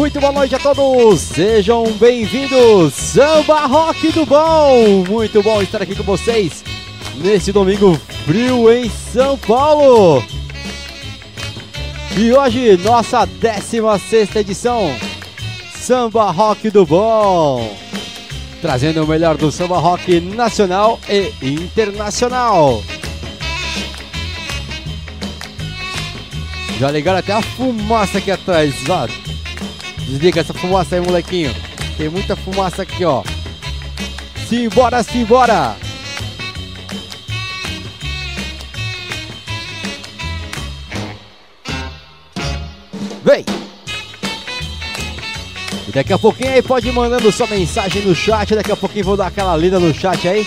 Muito boa noite a todos, sejam bem-vindos, Samba Rock do Bom. Muito bom estar aqui com vocês nesse domingo frio em São Paulo. E hoje, nossa 16 edição, Samba Rock do Bom. Trazendo o melhor do samba rock nacional e internacional. Já ligaram até a fumaça aqui atrás, ó. Desliga essa fumaça aí, molequinho. Tem muita fumaça aqui, ó. Simbora, simbora! Vem! E daqui a pouquinho aí pode ir mandando sua mensagem no chat. Daqui a pouquinho vou dar aquela lida no chat aí.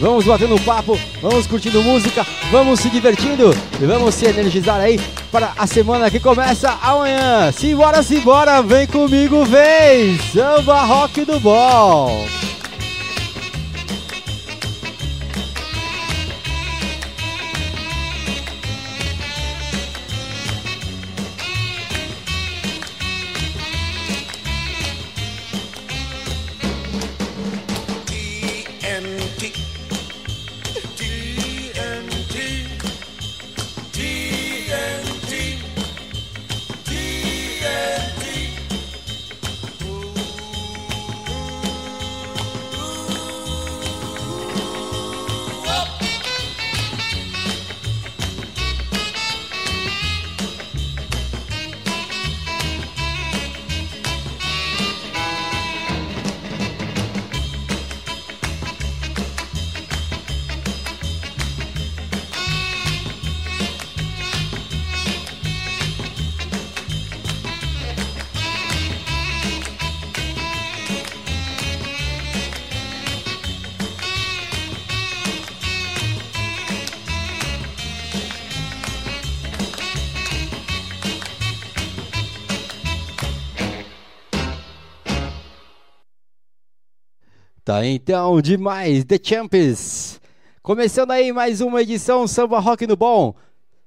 Vamos batendo papo, vamos curtindo música, vamos se divertindo e vamos se energizar aí para a semana que começa amanhã. Simbora, simbora, vem comigo, vem! Samba Rock do Bom! Tá então, demais, The Champions. Começando aí mais uma edição Samba Rock no Bom.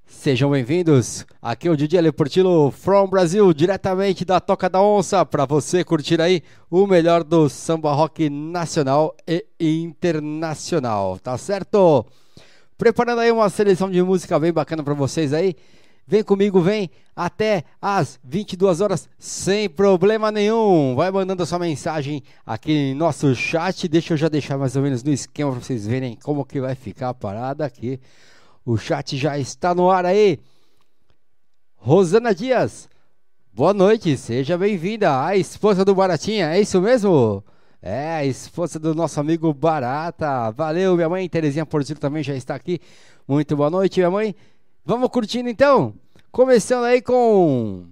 Sejam bem-vindos. Aqui é o DJ Leportilo from Brasil, diretamente da Toca da Onça, para você curtir aí o melhor do samba rock nacional e internacional, tá certo? Preparando aí uma seleção de música bem bacana para vocês aí. Vem comigo, vem até às 22 horas sem problema nenhum. Vai mandando a sua mensagem aqui em nosso chat. Deixa eu já deixar mais ou menos no esquema para vocês verem como que vai ficar a parada aqui. O chat já está no ar aí. Rosana Dias, boa noite, seja bem-vinda. A esposa do Baratinha, é isso mesmo? É, a esposa do nosso amigo Barata. Valeu, minha mãe. Terezinha Portillo também já está aqui. Muito boa noite, minha mãe. Vamos curtindo então? Começando aí com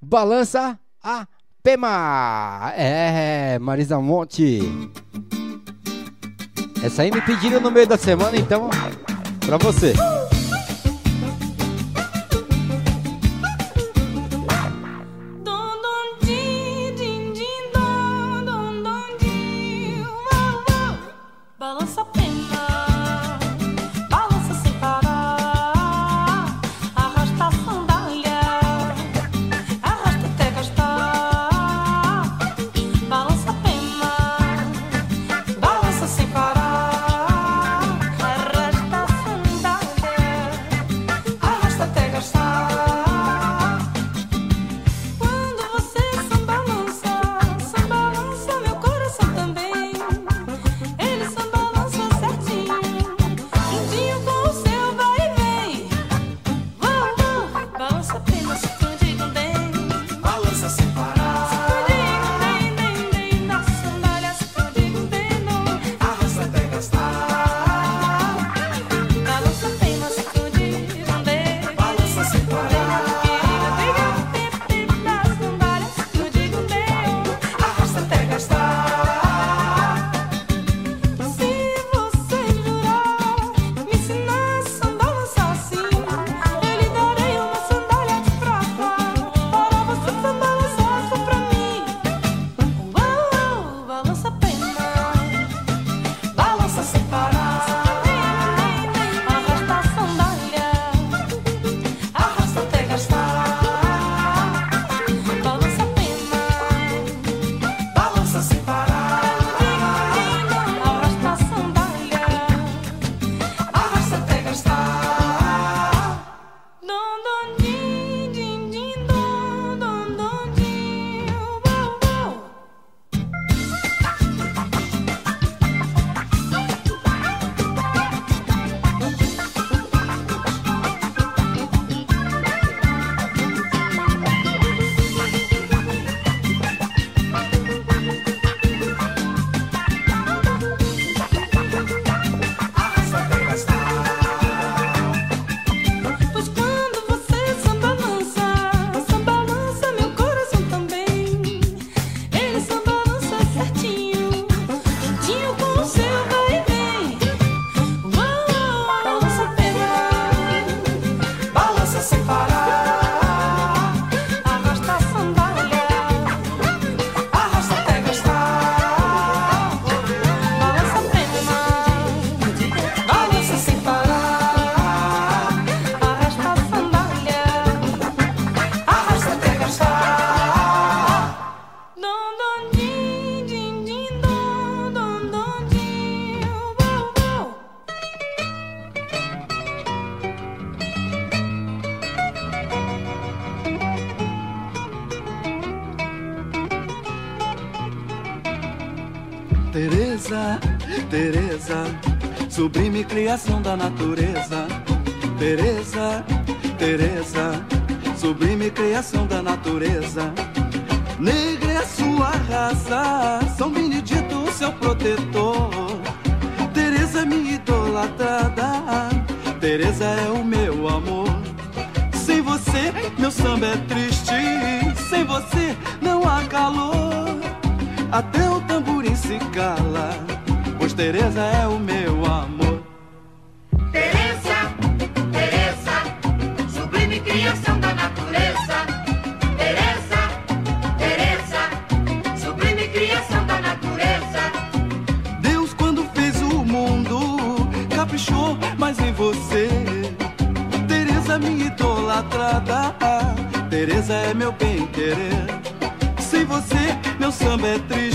Balança a Pema. É, Marisa Monte. Essa aí me pediram no meio da semana, então, pra você. Teresa, sublime criação da natureza. Teresa, Teresa, sublime criação da natureza. Negra é sua raça, São Benedito, seu protetor. Teresa, minha idolatrada, Teresa é o meu amor. Sem você, meu samba é triste. Sem você, não há calor. Até o tamborim se cala, pois Teresa é o meu amor. Teresa, Teresa, sublime criação da natureza. Teresa, Teresa, sublime criação da natureza. Deus, quando fez o mundo, caprichou mais em você. Teresa, minha idolatrada. Teresa é meu bem querer. Sem você, meu samba é triste.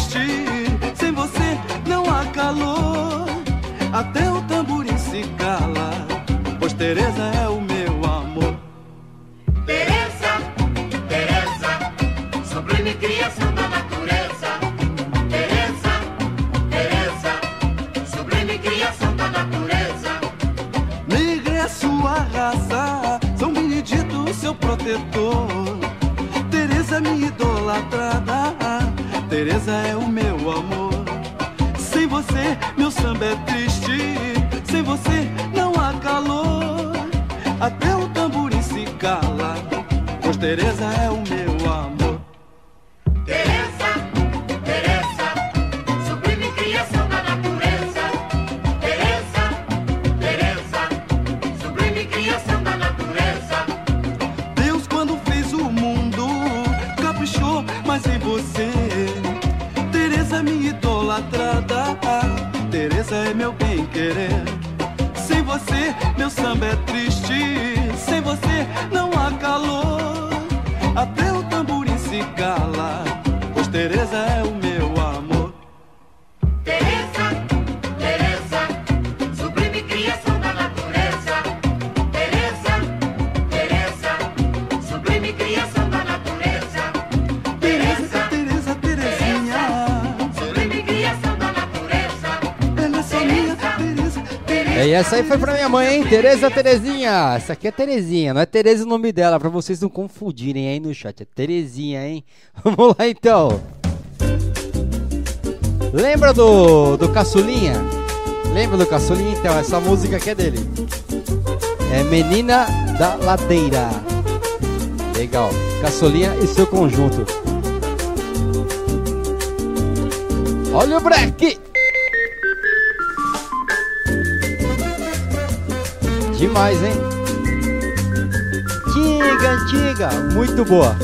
Foi pra minha mãe, hein? Tereza Terezinha. Essa aqui é Terezinha, não é Tereza o nome dela, pra vocês não confundirem aí no chat. É Terezinha, hein? Vamos lá então. Lembra do, do Caçulinha? Lembra do Caçulinha? Então, essa música aqui é dele. É Menina da Ladeira. Legal. Caçulinha e seu conjunto. Olha o break! Demais, hein? Antiga, antiga, muito boa.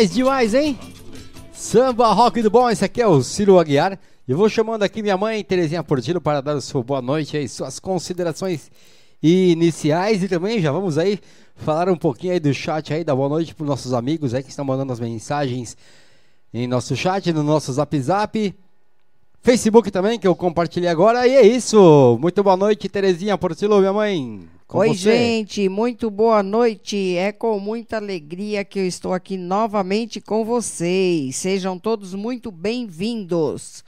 Demais, demais, hein? Samba rock do bom, esse aqui é o Ciro Aguiar. Eu vou chamando aqui minha mãe, Terezinha Portillo, para dar o seu boa noite aí, suas considerações iniciais e também já vamos aí falar um pouquinho aí do chat aí, da boa noite para os nossos amigos aí que estão mandando as mensagens em nosso chat, no nosso zap zap. Facebook também, que eu compartilhei agora. E é isso. Muito boa noite, Terezinha Portillo, minha mãe. Com Oi, você. gente, muito boa noite. É com muita alegria que eu estou aqui novamente com vocês. Sejam todos muito bem-vindos.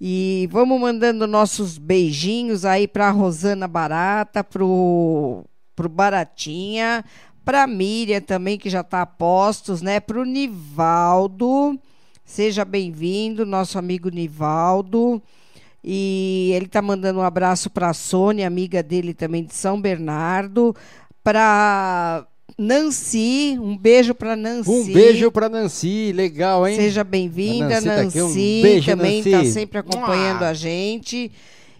E vamos mandando nossos beijinhos aí para Rosana Barata, pro pro Baratinha, para Miriam também que já está a postos, né? Pro Nivaldo. Seja bem-vindo, nosso amigo Nivaldo. E ele está mandando um abraço para a Sônia, amiga dele também de São Bernardo. Para Nancy, um beijo para Nancy. Um beijo pra Nancy, legal, hein? Seja bem-vinda, Nancy tá Nancy. aqui, um beijo, também está sempre acompanhando Mua. a gente.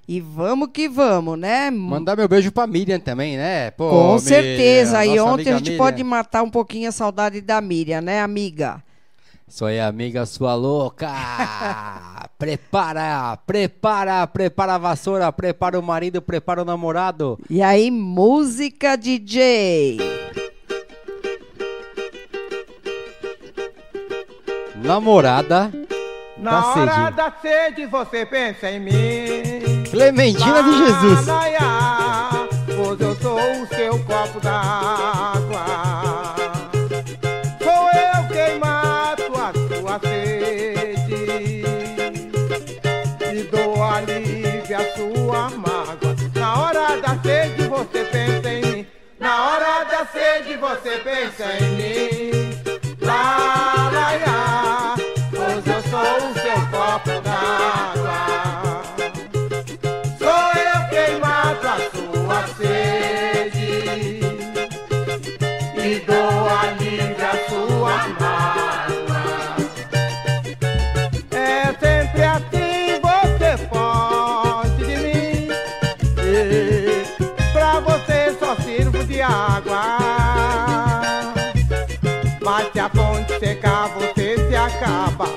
E vamos que vamos, né? Mandar meu beijo pra Miriam também, né? Pô, Com Miriam, certeza. E ontem a gente Miriam. pode matar um pouquinho a saudade da Miriam, né, amiga? Sou aí, amiga sua louca. prepara, prepara, prepara a vassoura, prepara o marido, prepara o namorado. E aí, música DJ. Namorada Na da hora sede. da sede você pensa em mim. Clementina de Jesus. Pois eu sou o seu copo d'água. Você pensa em mim. Na hora da sede você pensa em mim. Lá, acaba.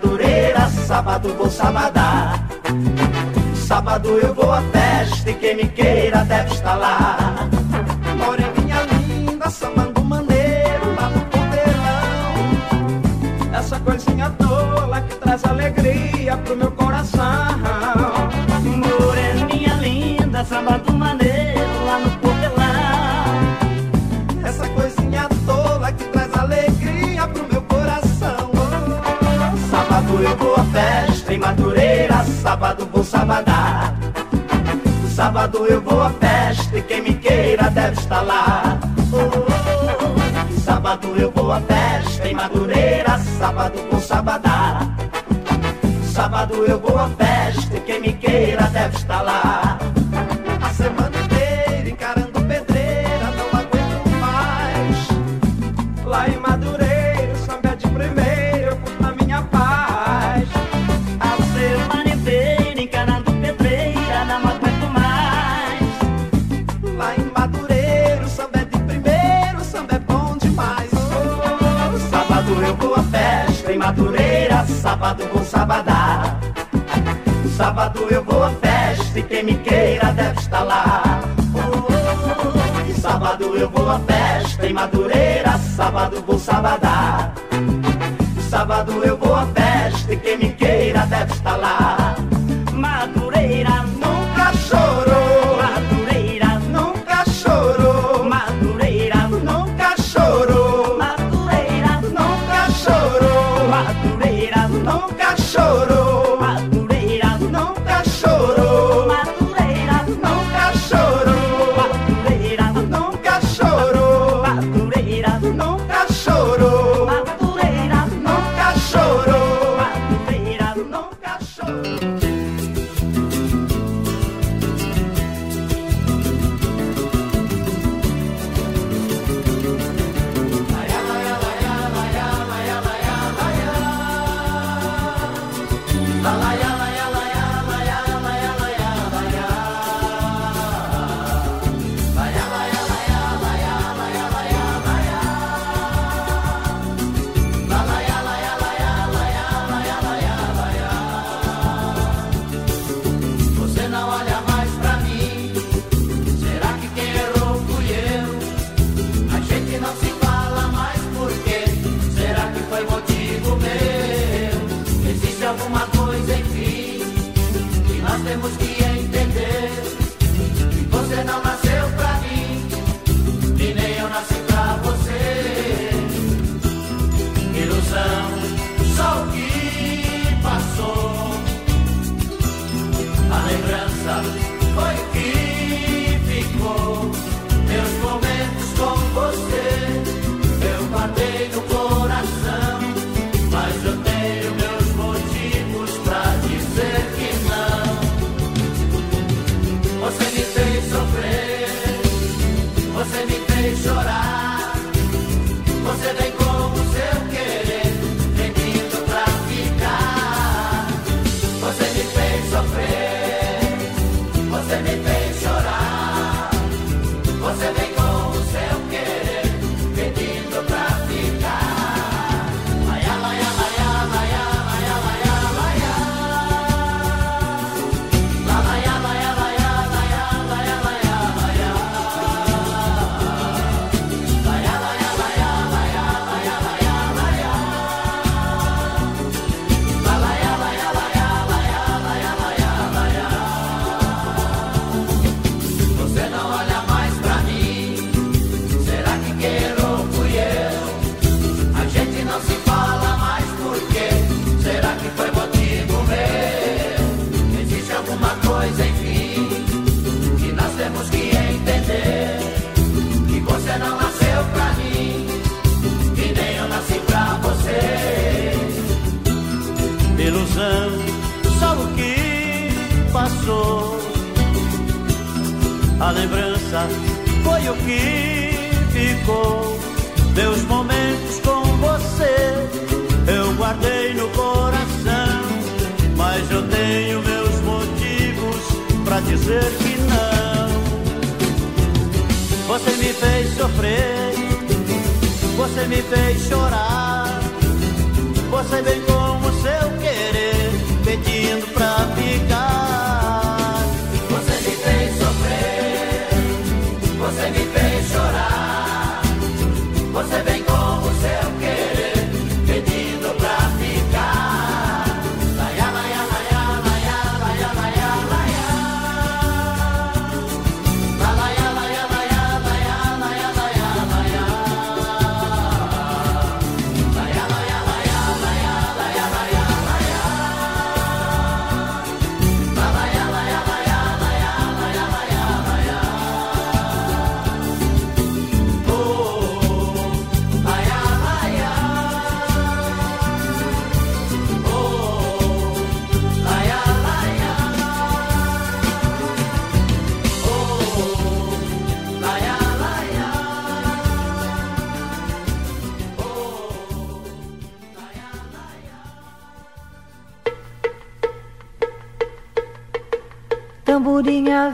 Madureira, sábado vou sabadar. Sábado eu vou à festa e quem me queira deve estar lá. sabadá. No sábado eu vou à festa e quem me queira deve estar lá. Oh, oh, oh. No sábado eu vou à festa em Madureira, sábado com sabadá. No sábado eu vou à festa e quem me queira deve estar lá. sábado vou sabadar. Sábado eu vou à festa e quem me queira deve estar lá. E sábado eu vou à festa em Madureira, sábado vou sabadar. Sábado eu vou à festa e quem me queira deve estar lá.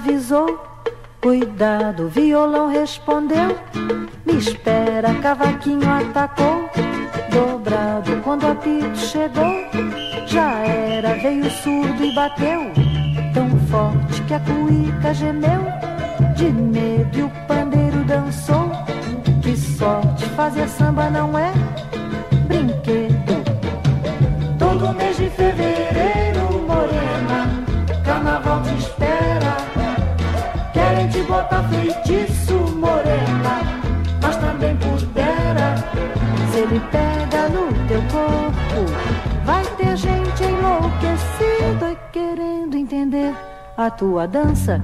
avisou. Cuidado, violão respondeu. Me espera, cavaquinho atacou. Dobrado, quando o apito chegou, já era, veio surdo e bateu. Tão forte que a cuíca gemeu. De medo e o pandeiro dançou. Que sorte, fazer samba não é brinquedo. Todo mês de fevereiro. a tua dança.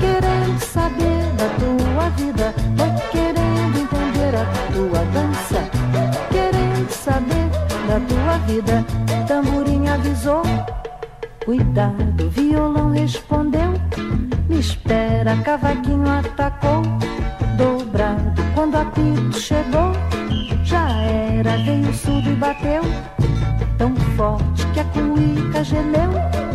Querendo saber da tua vida, tô querendo entender a tua dança. Querendo saber da tua vida, tamborim avisou. Cuidado, violão respondeu. Me espera, cavaquinho atacou. Dobrado, quando a apito chegou, já era, veio surdo e bateu. Tão forte que a cuica gemeu.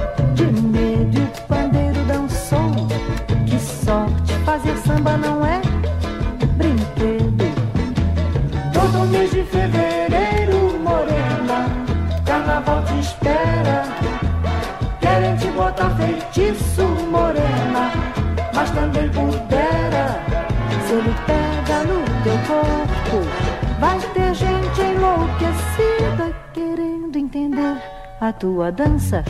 dança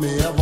me ever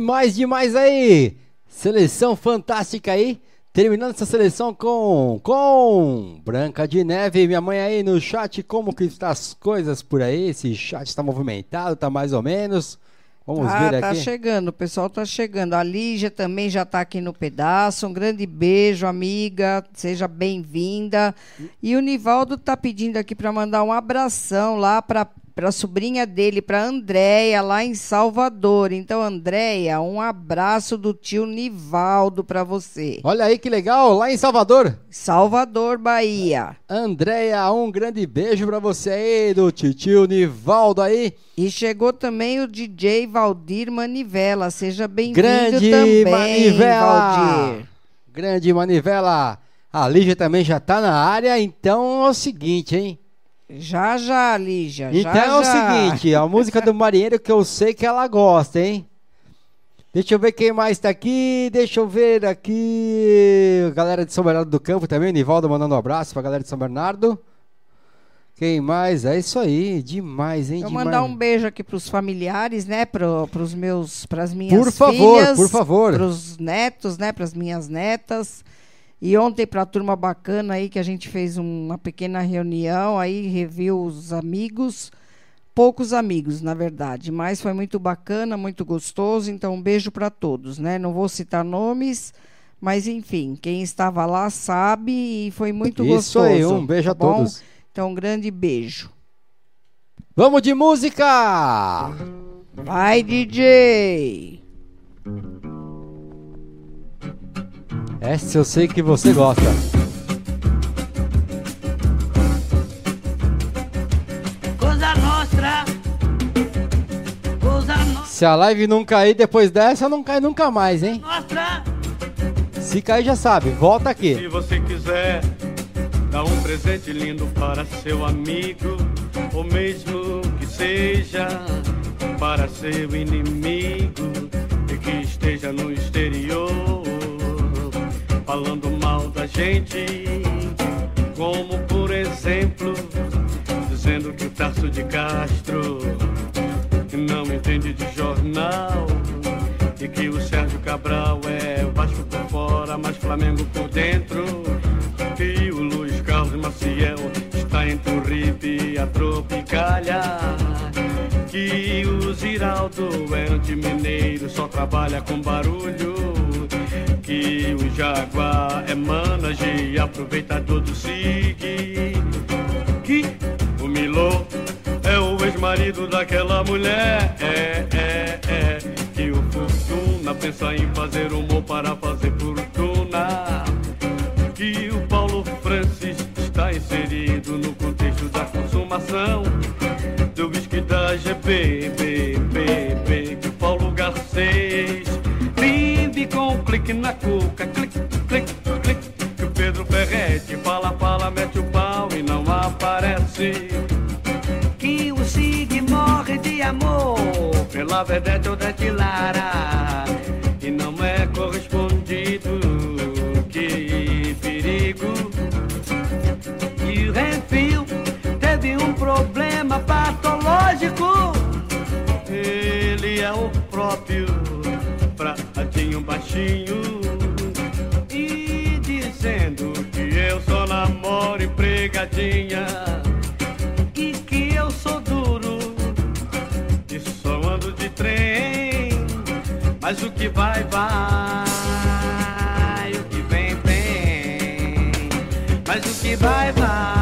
Demais, demais aí! Seleção fantástica aí. Terminando essa seleção com com Branca de Neve, minha mãe aí no chat, como que está as coisas por aí? Esse chat está movimentado, tá mais ou menos. Vamos Ah, ver tá aqui. chegando, o pessoal tá chegando. A Lígia também já tá aqui no pedaço. Um grande beijo, amiga. Seja bem-vinda. E o Nivaldo tá pedindo aqui para mandar um abração lá para para sobrinha dele, para Andréia, lá em Salvador. Então, Andréia, um abraço do tio Nivaldo para você. Olha aí que legal, lá em Salvador. Salvador, Bahia. Andréia, um grande beijo pra você aí, do titio Nivaldo aí. E chegou também o DJ Valdir Manivela. Seja bem-vindo Grande também, Manivela. Valdir. Grande Manivela. A Lígia também já tá na área, então é o seguinte, hein? Já, já, Lígia. Então já, é o já. seguinte, a música do marinheiro que eu sei que ela gosta, hein? Deixa eu ver quem mais tá aqui. Deixa eu ver aqui. Galera de São Bernardo do Campo também. Nivaldo mandando um abraço pra galera de São Bernardo. Quem mais? É isso aí. Demais, hein? Eu Demais. mandar um beijo aqui pros familiares, né? Pro, pros meus, pras minhas Por favor, filhas, por favor. Pros netos, né? Pras minhas netas. E ontem pra turma bacana aí que a gente fez um- uma pequena reunião, aí reviu os amigos, poucos amigos, na verdade, mas foi muito bacana, muito gostoso. Então um beijo para todos, né? Não vou citar nomes, mas enfim, quem estava lá sabe e foi muito Isso gostoso. aí, um beijo a tá bom? todos. Então um grande beijo. Vamos de música! Vai, DJ! Essa eu sei que você gosta. Nostra, no- Se a live não cair depois dessa, não cai nunca mais, hein? nostra. Se cair, já sabe. Volta aqui. Se você quiser dar um presente lindo para seu amigo, ou mesmo que seja para seu inimigo e que esteja no exterior, falando mal da gente, como por exemplo, dizendo que o Tarso de Castro não entende de jornal e que o Sérgio Cabral é Vasco por fora, mas Flamengo por dentro. Que o Luiz Carlos Maciel está entre o Rip e a Tropicália. Que o Ziraldo é anti-mineiro, só trabalha com barulho. Que o Jaguar é manager e aproveitador do SIG. Que o Milô é o ex-marido daquela mulher. É, é, é. Que o Fortuna pensa em fazer humor para fazer fortuna. Que o Paulo Francis está inserido no contexto da consumação do whisky da GB, B, B, B. Que o Paulo Garcês com um clique na cuca, clique, clique, clique. Que o Pedro Ferretti fala, fala, mete o pau e não aparece. Que o Sig morre de amor. Pela Vedete ou Dete Lara baixinho, baixinho E dizendo que eu só namoro empregadinha E que eu sou duro E só ando de trem. Mas o que vai, vai O que vem, vem. Mas o que vai, vai.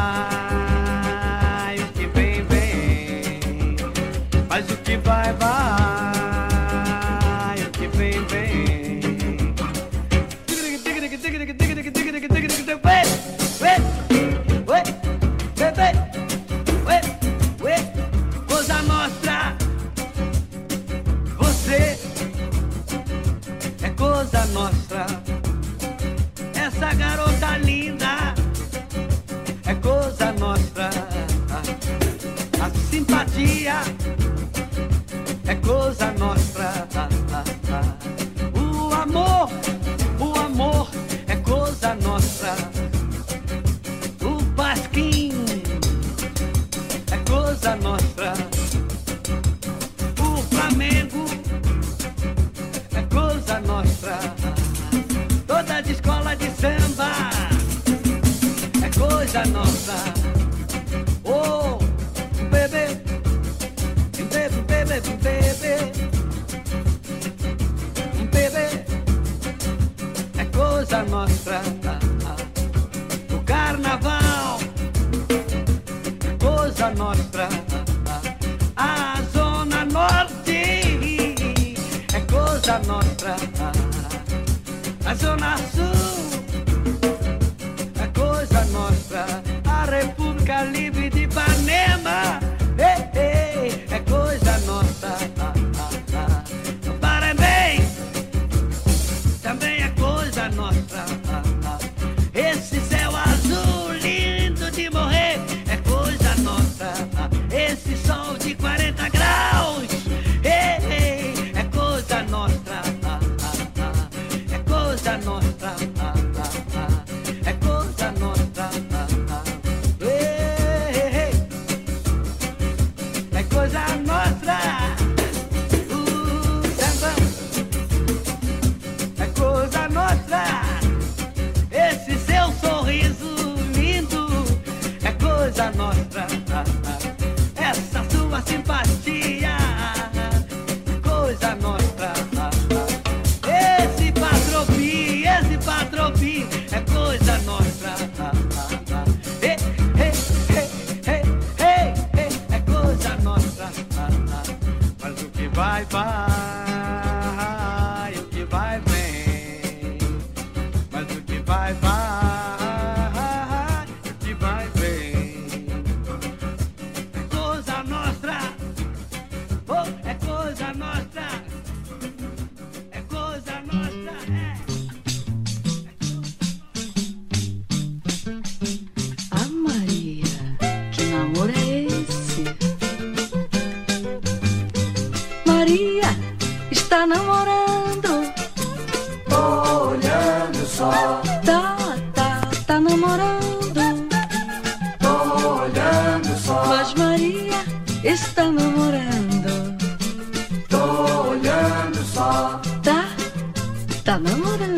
Tamaulipas.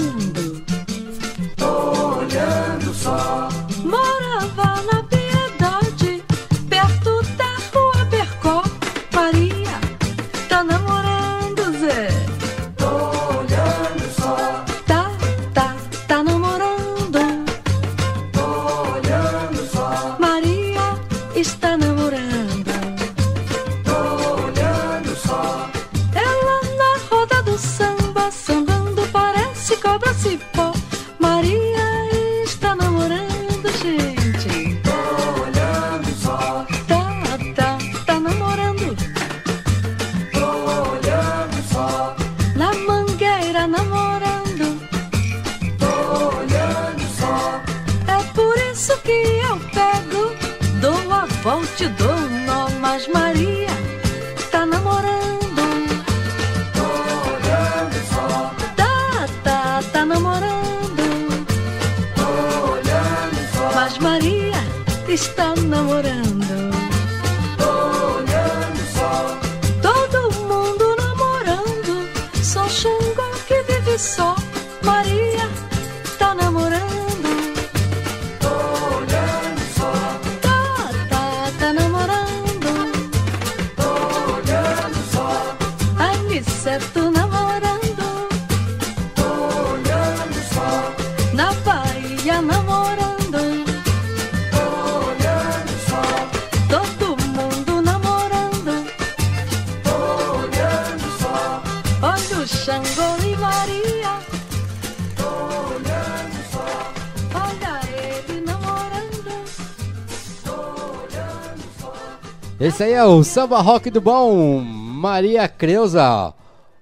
Samba rock do bom, Maria Creuza,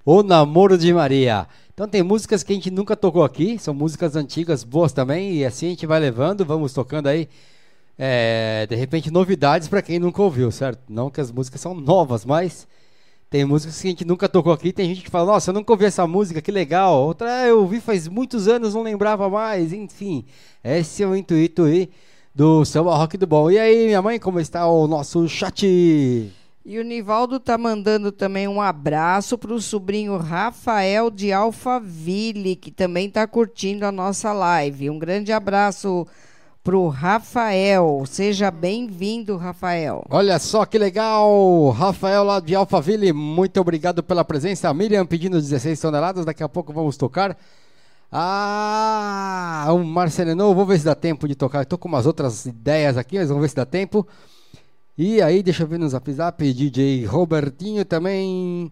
O Namoro de Maria. Então tem músicas que a gente nunca tocou aqui, são músicas antigas, boas também, e assim a gente vai levando, vamos tocando aí, é, de repente, novidades para quem nunca ouviu, certo? Não que as músicas são novas, mas tem músicas que a gente nunca tocou aqui, tem gente que fala, nossa, eu nunca ouvi essa música, que legal. Outra, "Ah, eu ouvi faz muitos anos, não lembrava mais, enfim. Esse é o intuito aí do samba rock do bom. E aí, minha mãe, como está o nosso chat? E o Nivaldo tá mandando também um abraço para o sobrinho Rafael de Alphaville, que também tá curtindo a nossa live. Um grande abraço pro Rafael. Seja bem-vindo, Rafael. Olha só que legal! Rafael lá de Alphaville, muito obrigado pela presença. A Miriam pedindo 16 toneladas, daqui a pouco vamos tocar. Ah, o Marcelino, vou ver se dá tempo de tocar. Estou com umas outras ideias aqui, mas vamos ver se dá tempo. E aí, deixa eu ver no zap zap, DJ Robertinho também.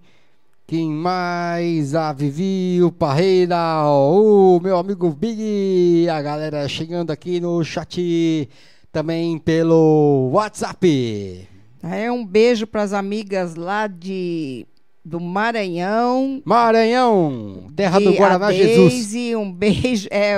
Quem mais? A Vivi, o Parreira, o meu amigo Big, a galera chegando aqui no chat também pelo WhatsApp. É um beijo para as amigas lá de do Maranhão. Maranhão, terra do E Guaraná Jesus. Deise, um beijo, é,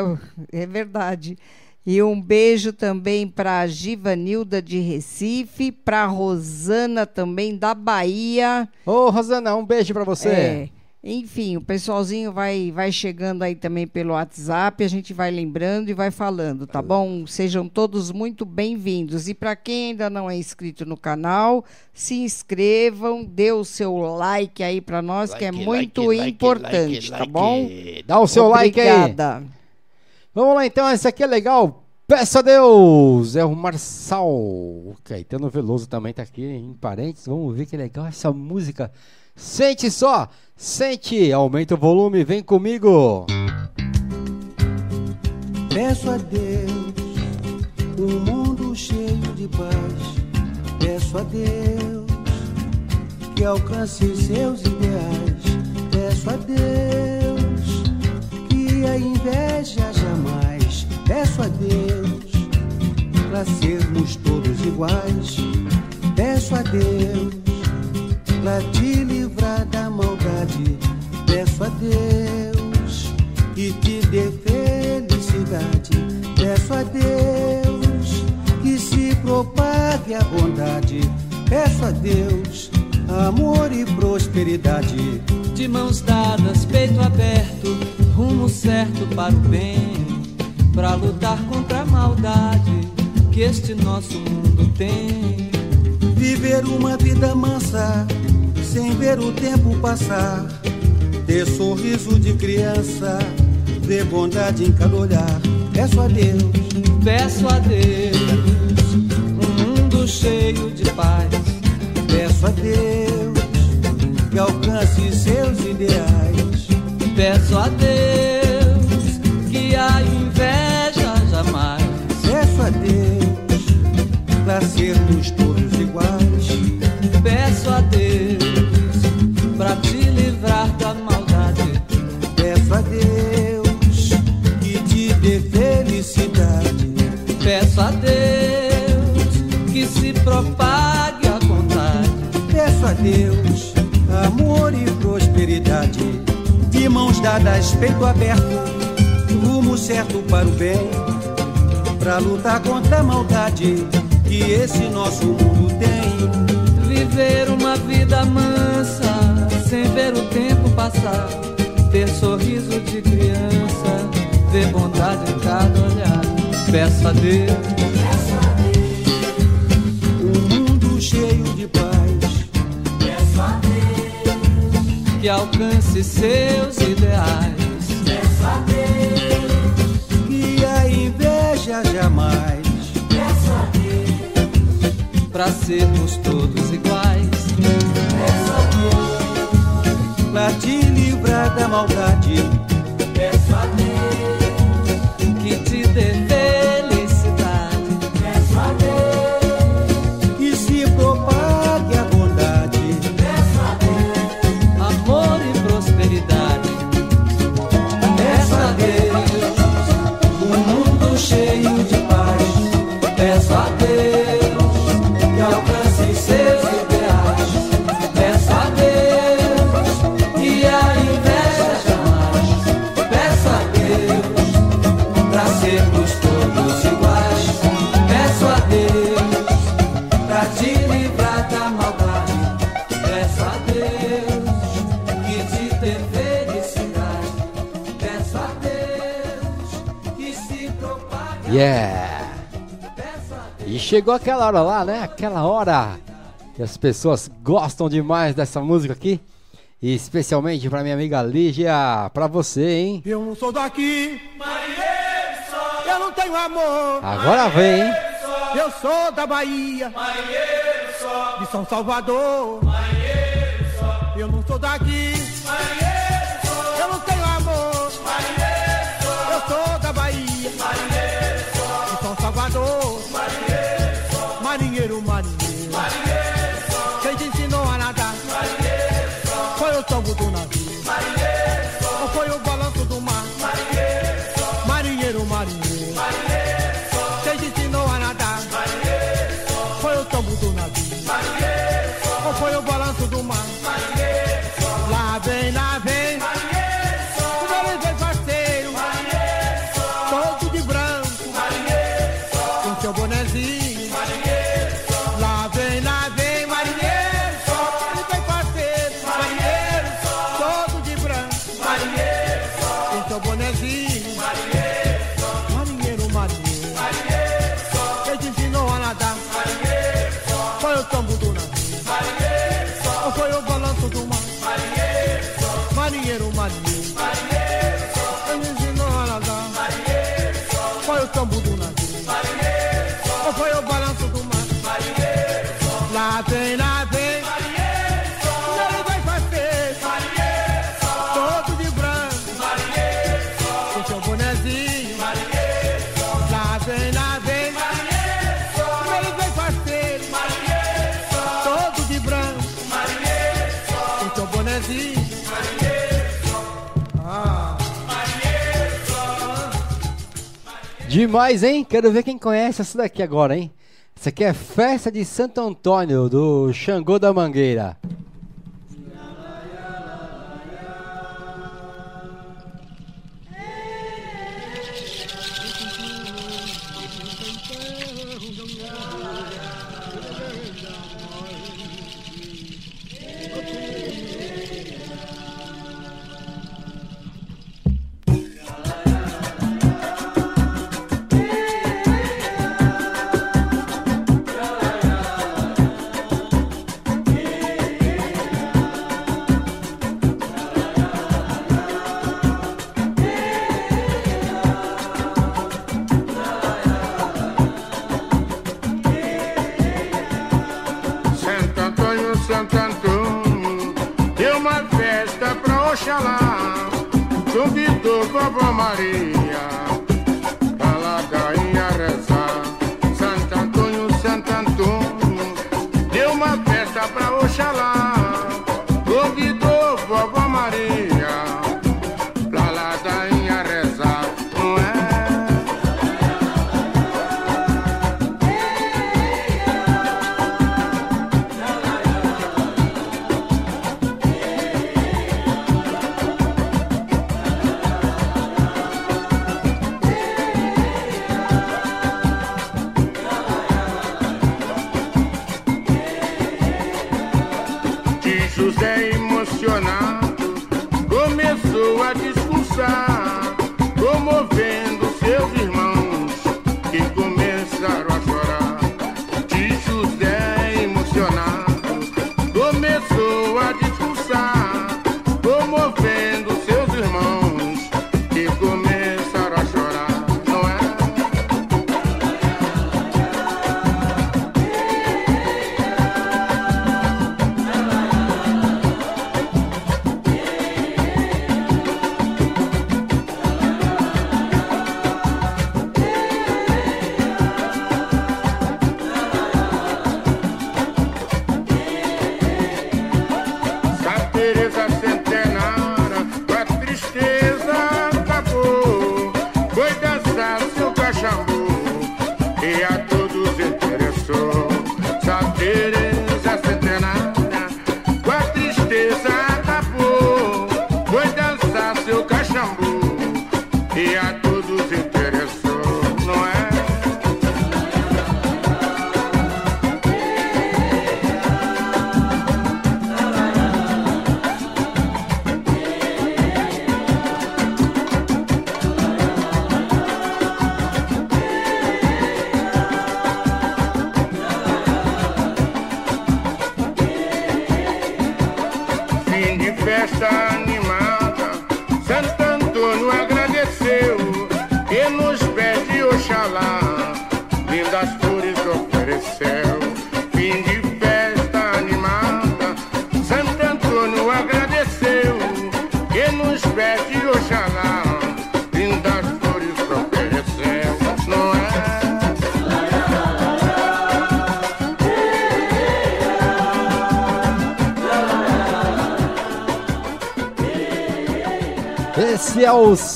é verdade. E um beijo também para a Givanilda de Recife, para Rosana também da Bahia. Ô, Rosana, um beijo pra você. É, enfim, o pessoalzinho vai, vai chegando aí também pelo WhatsApp, a gente vai lembrando e vai falando, tá bom? Sejam todos muito bem-vindos. E para quem ainda não é inscrito no canal, se inscrevam, dê o seu like aí para nós, que é Like, muito like, like, importante, like, tá like. bom? Dá o seu like aí. Obrigada. Vamos lá então, esse aqui é legal. Peça a Deus! É o Marçal. O Caetano Veloso também tá aqui em parentes. Vamos ver que legal essa música. Sente só! Sente! Aumenta o volume, vem comigo! Peço a Deus um mundo cheio de paz. Peço a Deus que alcance seus ideais. Peço a Deus que a inveja jamais. Peço a Deus para sermos todos iguais. Peço a Deus para te livrar da maldade. Peço a Deus que te dê felicidade. Peço a Deus que se propague a bondade. Peço a Deus amor e prosperidade. De mãos dadas, peito aberto, rumo certo para o bem, para lutar contra a maldade que este nosso mundo tem. Viver uma vida mansa, sem ver o tempo passar. Ter sorriso de criança, ver bondade em cada olhar. Peço a Deus, Peço a Deus um mundo cheio de paz. peço a Deus que alcance seus ideais. Peço a Deus que a inveja jamais. Peço a Deus para sermos todos iguais. Peço a Deus Deus amor e prosperidade. De mãos dadas, peito aberto, rumo certo para o bem. Pra lutar contra a maldade que esse nosso mundo tem. Viver uma vida mansa, sem ver o tempo passar. Ter sorriso de criança, ver bondade em cada olhar. Peço a Deus que alcance seus ideais. Peço a Deus que a inveja jamais. Peço a Deus para sermos todos iguais. Peço a Deus Pra te livrar da maldade. Yeah! E chegou aquela hora lá, né? Aquela hora que as pessoas gostam demais dessa música aqui. E especialmente pra minha amiga Lígia, pra você, hein? Eu não sou daqui, eu, não tenho amor. Agora vem, hein? Eu, sou da Bahia, de São Salvador, eu não sou daqui. Demais, hein? Quero ver quem conhece essa daqui agora, hein? Essa aqui é Festa de Santo Antônio, do Xangô da Mangueira. Maria.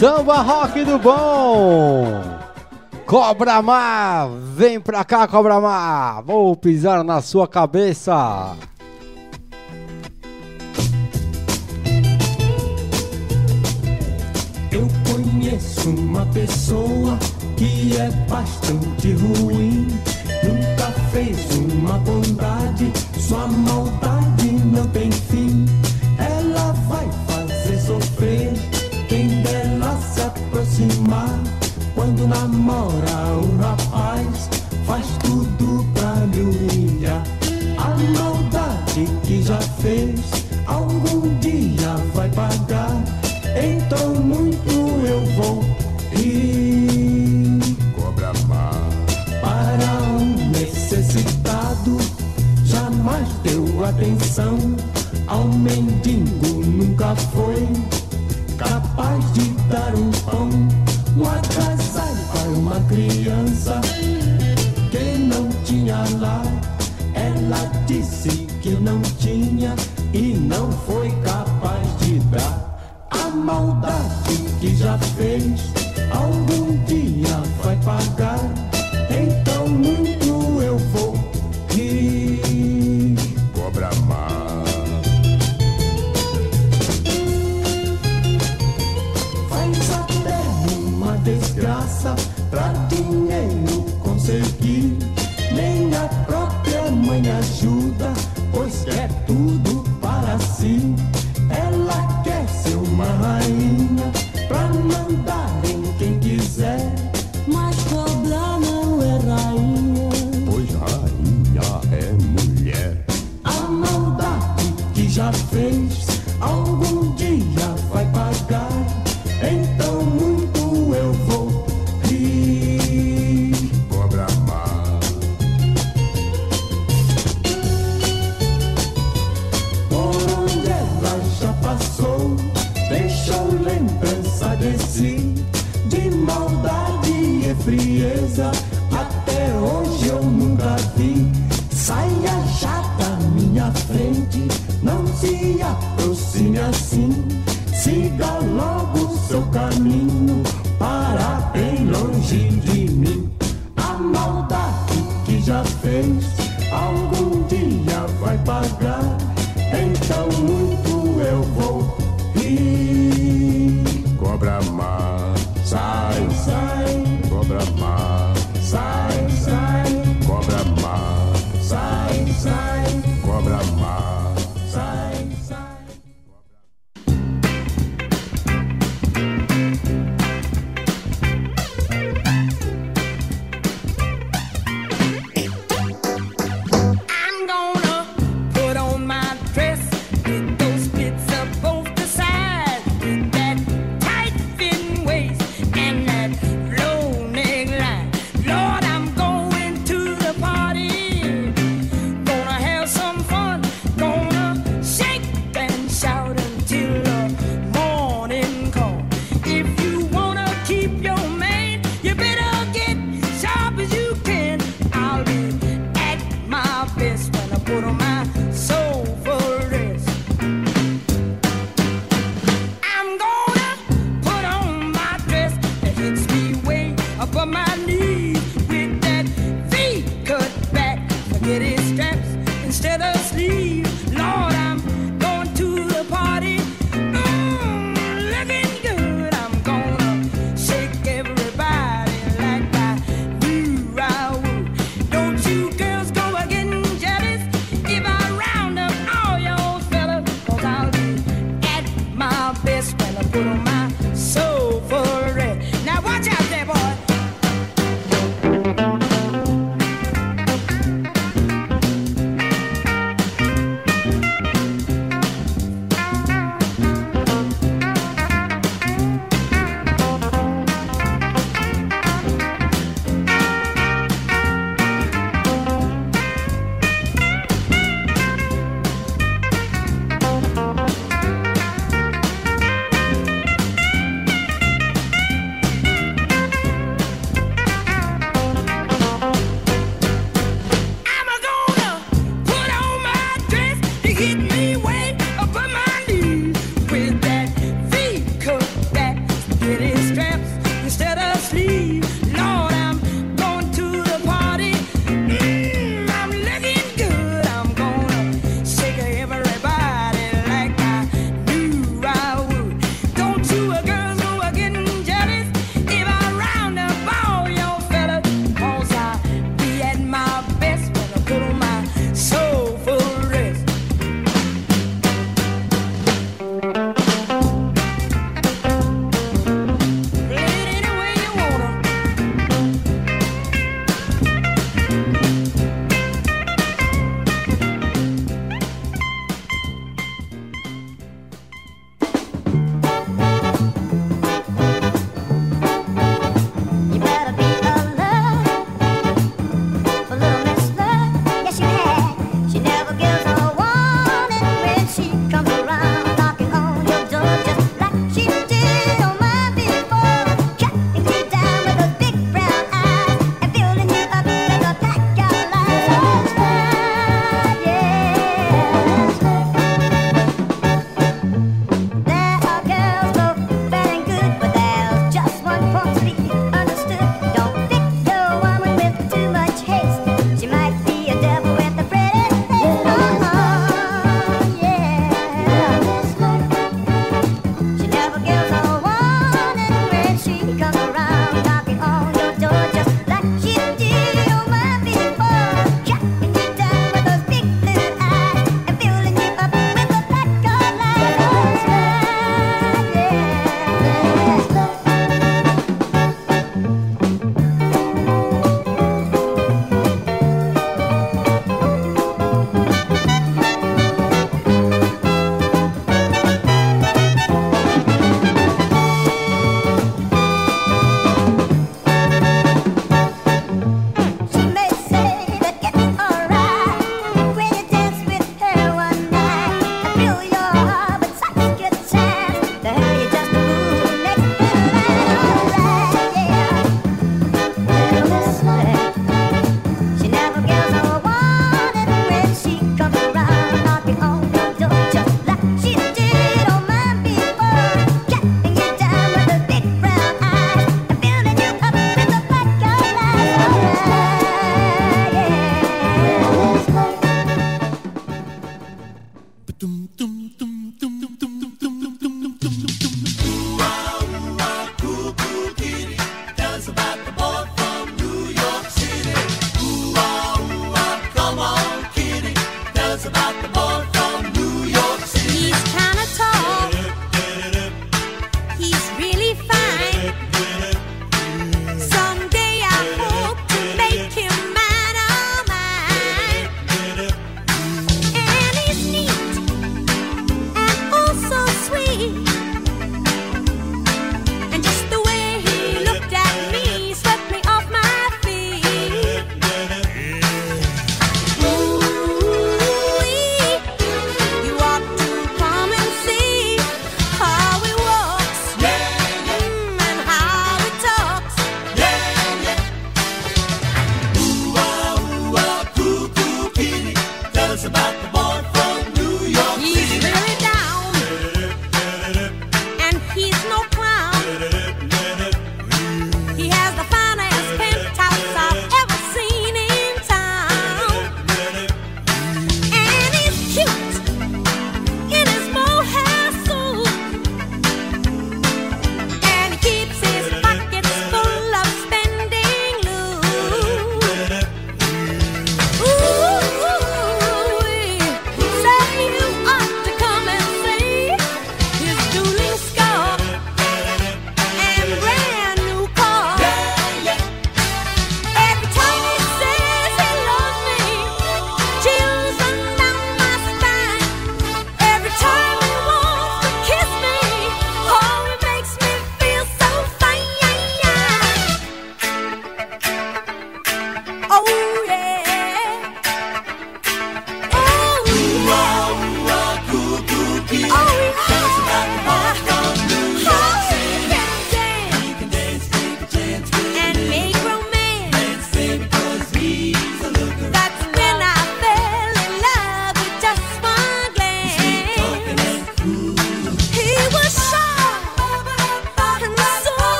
Samba rock do bom! Cobra Mar, vem pra cá, Cobra Mar! Vou pisar na sua cabeça! criança que não tinha lá. Ela disse que não tinha e não foi capaz de dar a maldade que já fez. Algum dia vai pagar. Então, muito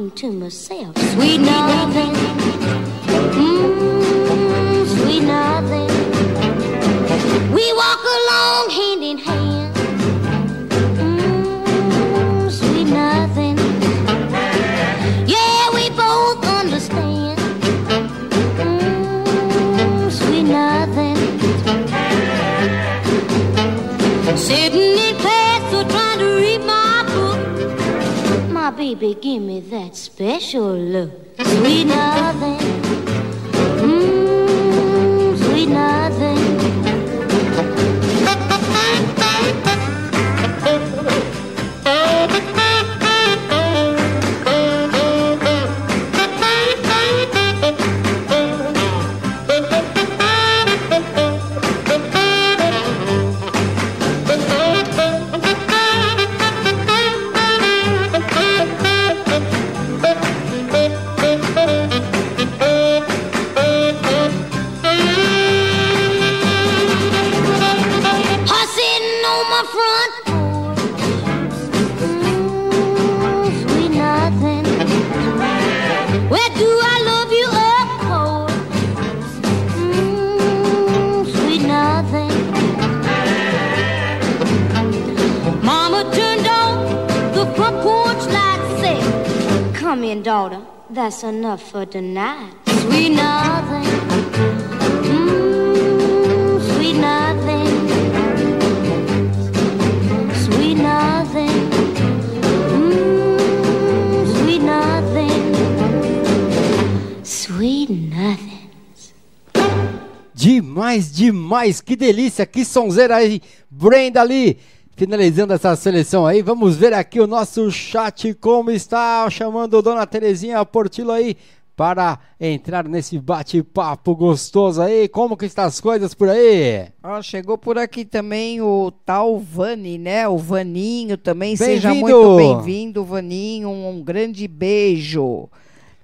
I keep 'em tonight." Sweet nothing. Mm, sweet nothing. Sweet nothing. Mm, sweet nothing. Sweet nothing. Demais, demais, que delícia, que sonzeira aí, Brenda Lee. Finalizando essa seleção aí, vamos ver aqui o nosso chat como está, chamando Dona Terezinha Portilo aí para entrar nesse bate-papo gostoso aí. Como que estão as coisas por aí? Ó, chegou por aqui também o tal Vani, né? O Vaninho também. Seja muito bem-vindo, Vaninho. Um, um grande beijo.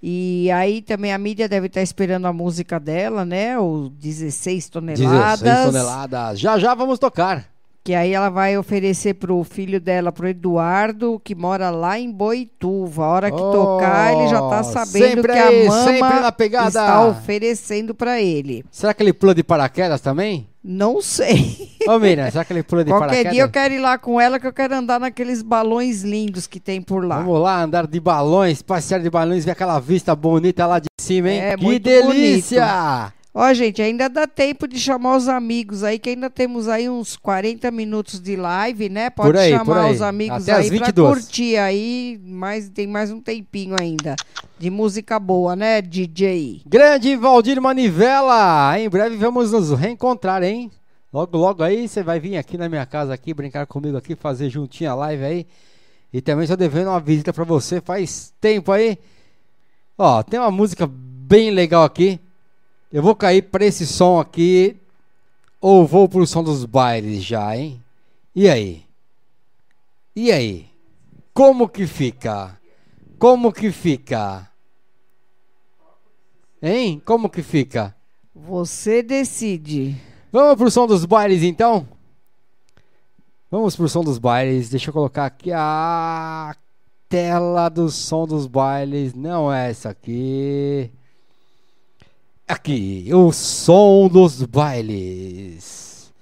E aí também a mídia deve estar esperando a música dela, né? O 16 toneladas. 16 toneladas. Já já vamos tocar. Que aí ela vai oferecer pro filho dela, pro Eduardo, que mora lá em Boituva. A hora que Oh, tocar, ele já tá sabendo que aí, a mama na pegada. está oferecendo para ele. Será que ele pula de paraquedas também? Não sei. Ô Miriam, será que ele pula de Qualquer paraquedas? dia eu quero ir lá com ela, que eu quero andar naqueles balões lindos que tem por lá. Vamos lá, andar de balões, passear de balões, ver aquela vista bonita lá de cima, hein? É, que muito delícia! Ó, gente, ainda dá tempo de chamar os amigos aí, que ainda temos aí uns 40 minutos de live, né? Pode aí, chamar os amigos Até aí pra 22. curtir aí, mas tem mais um tempinho ainda de música boa, né, DJ? Grande Valdir Manivela! Em breve vamos nos reencontrar, hein? Logo, logo aí você vai vir aqui na minha casa aqui, brincar comigo aqui, fazer juntinho a live aí. E também estou devendo uma visita pra você faz tempo aí. Ó, tem uma música bem legal aqui. Eu vou cair pra esse som aqui ou vou pro som dos bailes já, hein? E aí? E aí? Como que fica? Como que fica? Hein? Como que fica? Você decide. Vamos pro som dos bailes então? Vamos pro som dos bailes. Deixa eu colocar aqui a tela do som dos bailes. Não é essa aqui. Aqui, o som dos bailes.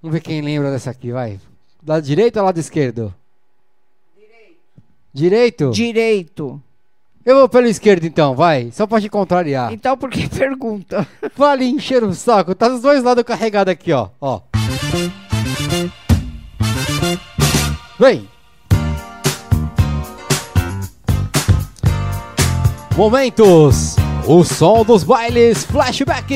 Vamos ver quem lembra dessa aqui, vai. Lado direito ou lado esquerdo? Direito. Direito. Eu vou pelo esquerdo então, vai. Só pra te contrariar. Então por que pergunta? Vale encher o saco. Tá dos dois lados carregado aqui, ó. Ó. Vem. Momentos. O som dos bailes flashback.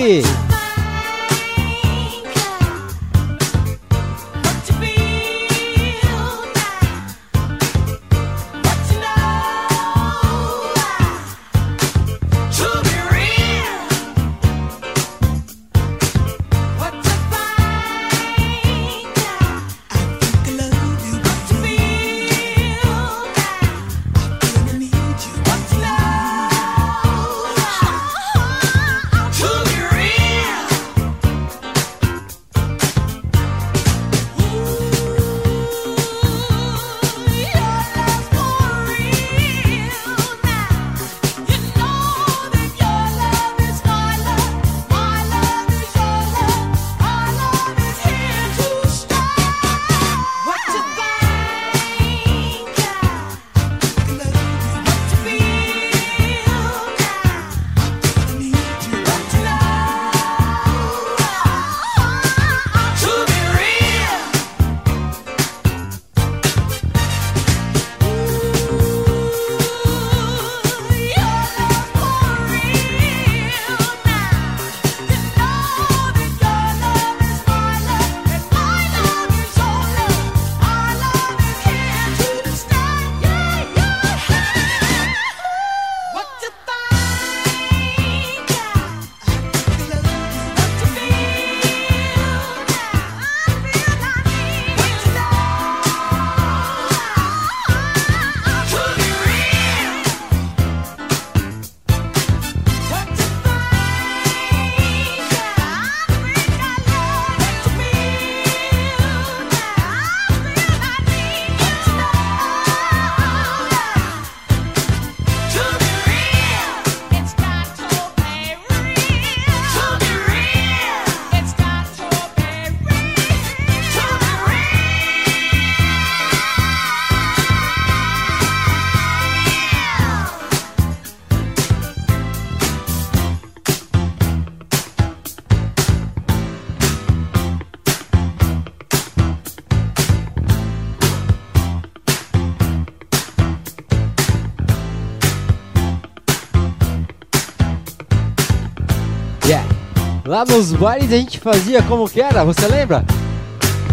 Lá nos bailes a gente fazia como que era, você lembra?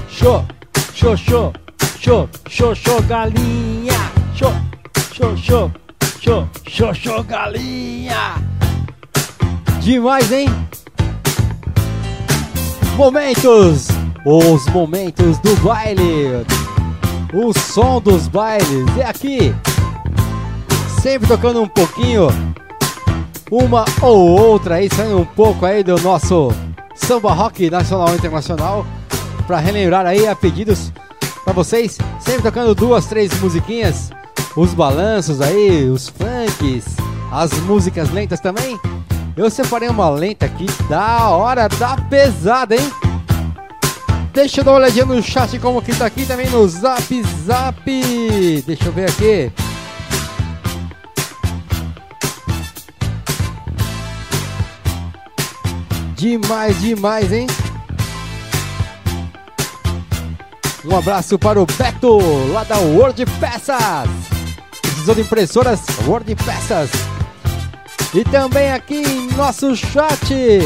Show, show, show, show, show, show, galinha. Show, show, show, show, show, show, galinha. Demais, hein? Momentos, os momentos do baile. O som dos bailes é aqui. Sempre tocando um pouquinho uma ou outra aí, saindo um pouco aí do nosso samba rock nacional e internacional, para relembrar aí a pedidos para vocês, sempre tocando duas, três musiquinhas, os balanços aí, os funks, as músicas lentas também. Eu separei uma lenta aqui, da hora, da pesada, hein? Deixa eu dar uma olhadinha no chat como que tá aqui também no Zap Zap. Deixa eu ver aqui. Demais, demais, hein? Um abraço para o Beto, lá da Word Peças. Precisou de impressoras? Word Peças. E também aqui em nosso chat.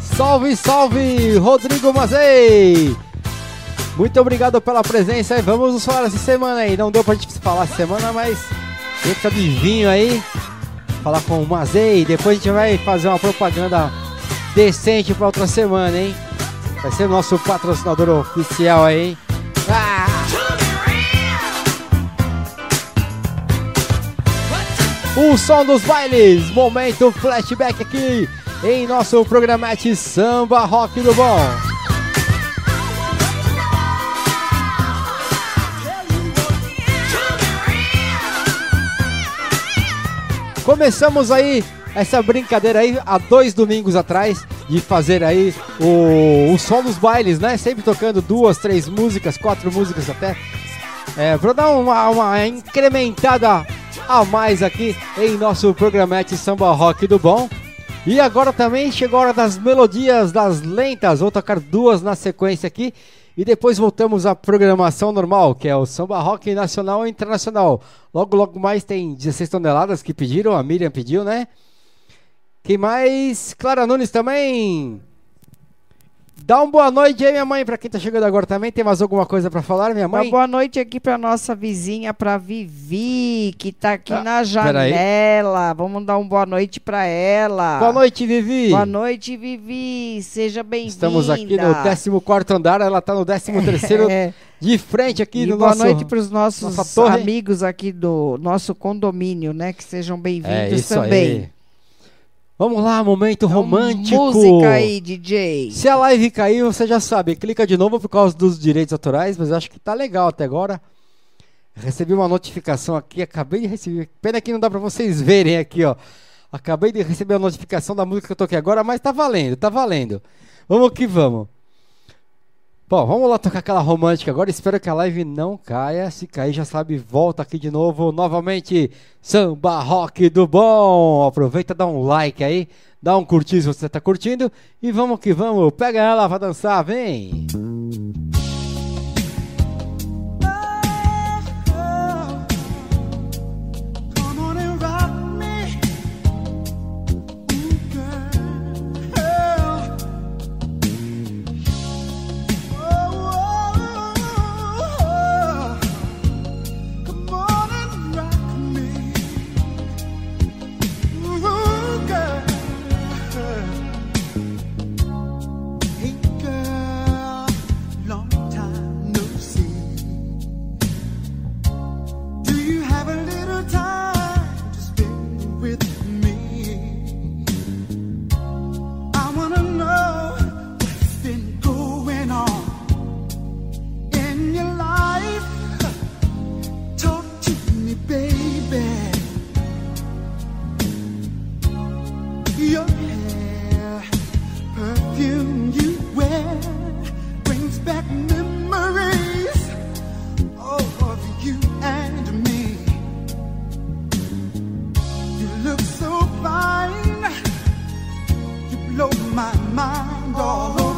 Salve, salve, Rodrigo Mazei. Muito obrigado pela presença e vamos nos falar essa semana aí. Não deu pra gente falar essa semana, mas tá de vinho aí. Falar com o Mazei. Depois a gente vai fazer uma propaganda decente pra outra semana, hein? Vai ser nosso patrocinador oficial aí, hein? Ah! O som dos bailes, momento flashback aqui em nosso programete Samba Rock do Bom. Começamos aí essa brincadeira aí há dois domingos atrás de fazer aí o, o som dos bailes, né? Sempre tocando duas, três músicas, quatro músicas até. É, pra dar uma, uma incrementada a mais aqui em nosso programete Samba Rock do Bom. E agora também chegou a hora das melodias das lentas. Vou tocar duas na sequência aqui. E depois voltamos à programação normal, que é o Samba Rock Nacional e Internacional. Logo, logo mais tem 16 toneladas que pediram, a Miriam pediu, né? Quem mais? Clara Nunes também. Dá uma boa noite aí, minha mãe, pra quem tá chegando agora também. Tem mais alguma coisa pra falar, minha Uma mãe? boa noite aqui pra nossa vizinha, pra Vivi, que tá aqui Ah, na janela. Vamos dar uma boa noite pra ela. Boa noite, Vivi. Boa noite, Vivi. Seja bem-vinda. Estamos aqui no 14 andar, ela tá no 13 É. de frente aqui E no boa nosso... noite para os nossos amigos aqui do nosso condomínio, né? Que sejam É bem-vindos isso também. aí. Vamos lá, momento romântico. Então, Música aí, DJ. Se a live cair, você já sabe, clica de novo por causa dos direitos autorais, mas eu acho que tá legal até agora. Recebi uma notificação aqui, acabei de receber. Pena que não dá pra vocês verem aqui, ó. Acabei de receber a notificação da música que eu toquei agora, mas tá valendo, tá valendo. Vamos que vamos. Bom, vamos lá tocar aquela romântica agora. Espero que a live não caia. Se cair, já sabe, volta aqui de novo. Novamente, samba rock do bom. Aproveita, dá um like aí. Dá um curtir se você tá curtindo. E vamos que vamos. Pega ela, vai dançar, vem. Come mind all over.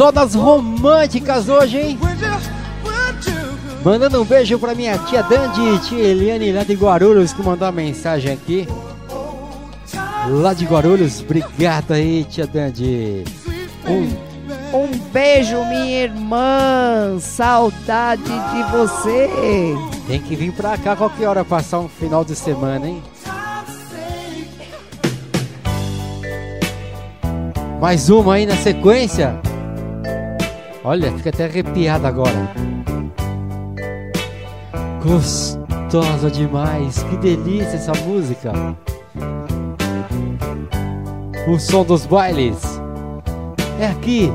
Só das românticas hoje, hein? Mandando um beijo pra minha tia Dandy, tia Eliane lá de Guarulhos, que mandou uma mensagem aqui. Lá de Guarulhos, obrigado aí, tia Dandy. Um Um beijo, minha irmã. Saudade de você. Tem que vir pra cá qualquer hora passar um final de semana, hein? Mais uma aí na sequência. Olha, fica até arrepiado agora. Gostosa demais, que delícia essa música. O som dos bailes é aqui,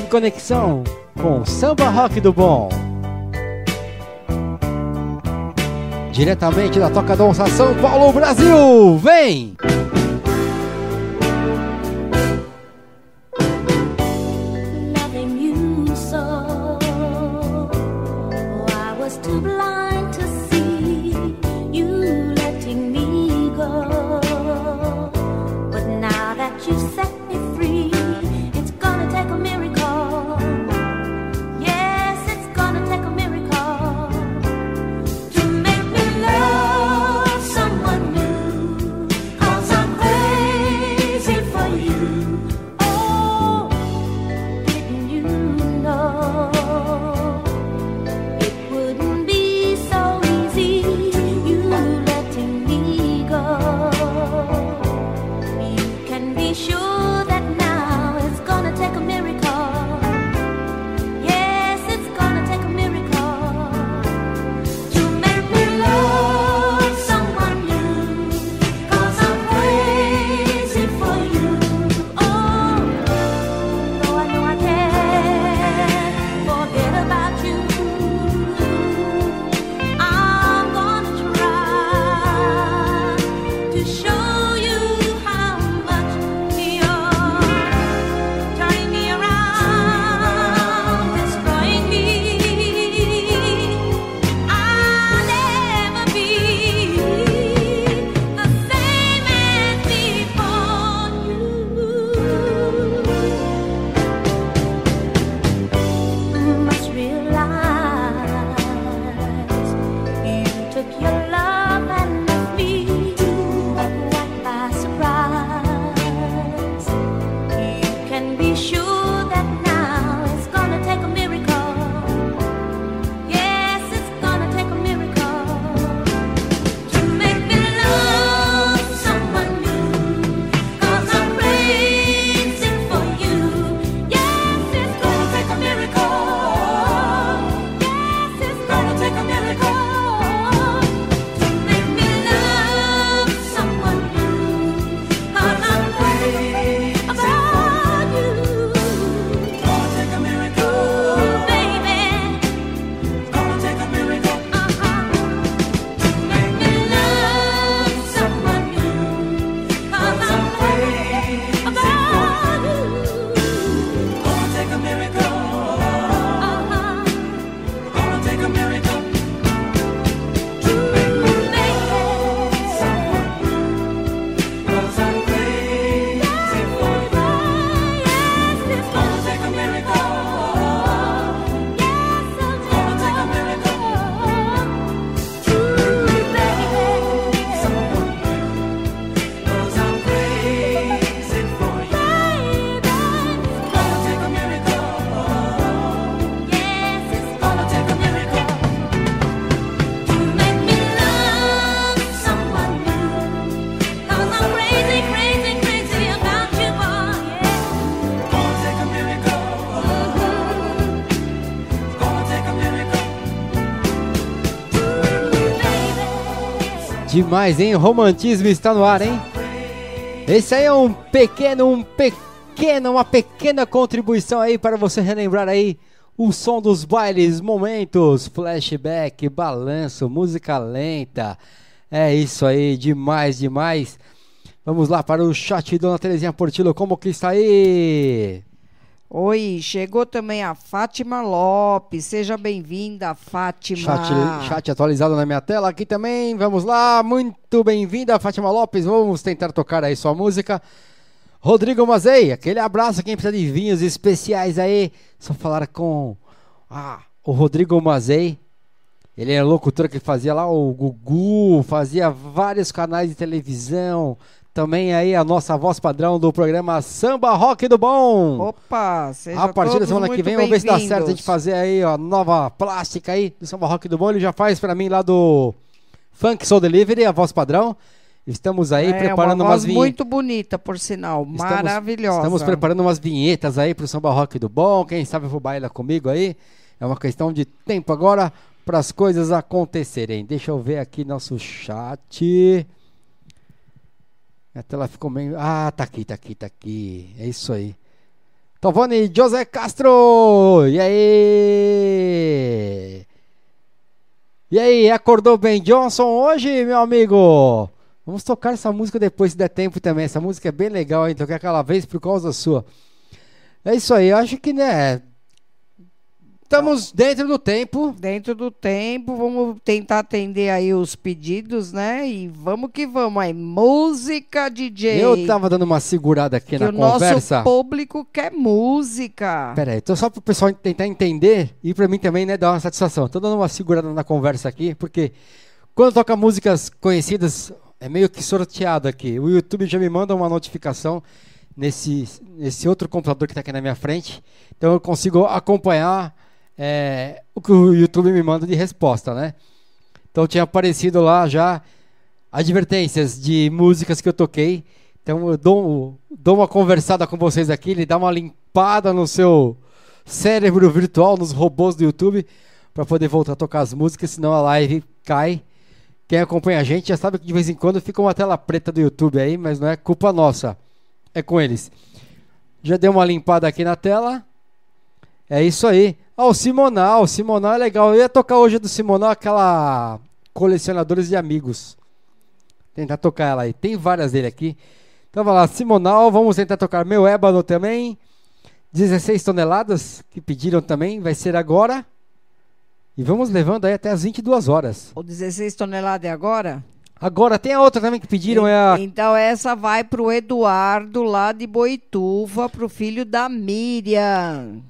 em conexão com Samba Rock do Bom. Diretamente da Toca Donça São Paulo, Brasil. Vem! Demais, hein? Romantismo está no ar, hein? Esse aí é um pequeno, um pequeno, uma pequena contribuição aí para você relembrar aí o som dos bailes, momentos, flashback, balanço, música lenta. É isso aí, demais, demais. Vamos lá para o chat, Dona Terezinha Portillo, como que está aí? Oi, chegou também a Fátima Lopes. Seja bem-vinda, Fátima. Chat, chat atualizado na minha tela aqui também. Vamos lá, muito bem-vinda, Fátima Lopes. Vamos tentar tocar aí sua música. Rodrigo Mazei, aquele abraço. Quem precisa de vinhos especiais aí, só falar com ah, o Rodrigo Mazei. Ele é locutor que fazia lá o Gugu, fazia vários canais de televisão. Também aí a nossa voz padrão do programa Samba Rock do Bom. Opa, seja A partir da semana que vem, vamos ver se dá certo a gente fazer aí ó, a nova plástica aí do Samba Rock do Bom. Ele já faz pra mim lá do Funk Soul Delivery, a voz padrão. Estamos aí é, preparando uma umas voz vinhetas. muito bonita, por sinal. Maravilhosa. Estamos preparando umas vinhetas aí pro Samba Rock do Bom. Quem sabe for baila comigo aí. É uma questão de tempo agora para as coisas acontecerem. Deixa eu ver aqui nosso chat. A tela ficou meio. Ah, tá aqui, tá aqui, tá aqui. É isso aí. Tovani José Castro! E aí? E aí, acordou bem Johnson hoje, meu amigo? Vamos tocar essa música depois, se der tempo também. Essa música é bem legal, hein? Toquei aquela vez por causa sua. É isso aí, eu acho que, né? Estamos dentro do tempo. Dentro do tempo, vamos tentar atender aí os pedidos, né? E vamos que vamos aí. Música, DJ. Eu tava dando uma segurada aqui na o conversa. nosso público quer música. Pera aí, então só para o pessoal tentar entender e para mim também, né, dar uma satisfação. Tô dando uma segurada na conversa aqui, porque quando toca músicas conhecidas, é meio que sorteado aqui. O YouTube já me manda uma notificação nesse, nesse outro computador que está aqui na minha frente. Então eu consigo acompanhar é, o que o YouTube me manda de resposta, né? Então tinha aparecido lá já advertências de músicas que eu toquei. Então eu dou, dou uma conversada com vocês aqui, ele dá uma limpada no seu cérebro virtual, nos robôs do YouTube, para poder voltar a tocar as músicas, senão a live cai. Quem acompanha a gente já sabe que de vez em quando fica uma tela preta do YouTube aí, mas não é culpa nossa, é com eles. Já dei uma limpada aqui na tela. É isso aí. Ah, o Simonal, o Simonal é legal. Eu ia tocar hoje do Simonal aquela Colecionadores de Amigos. Tentar tocar ela aí. Tem várias dele aqui. Então vai lá, Simonal, vamos tentar tocar meu ébano também. 16 toneladas que pediram também, vai ser agora. E vamos levando aí até as 22 horas. O 16 toneladas é agora? Agora tem a outra também que pediram, é a Então essa vai pro Eduardo lá de Boituva, pro filho da Miriam.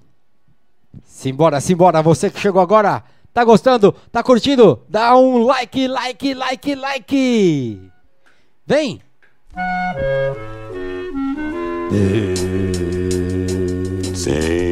Simbora, simbora, você que chegou agora, tá gostando? Tá curtindo? Dá um like, like, like, like! Vem! Sente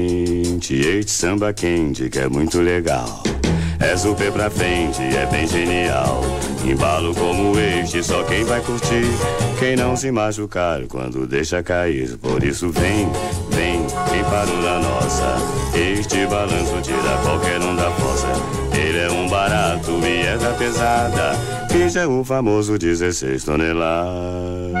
este samba quente que é muito legal. É super pra frente, é bem genial. Embalo como este, só quem vai curtir. Quem não se machucar quando deixa cair. Por isso vem, vem, quem parou na nossa. Este balanço tira qualquer um da fossa. Ele é um barato e é da pesada. Este é o famoso 16 toneladas.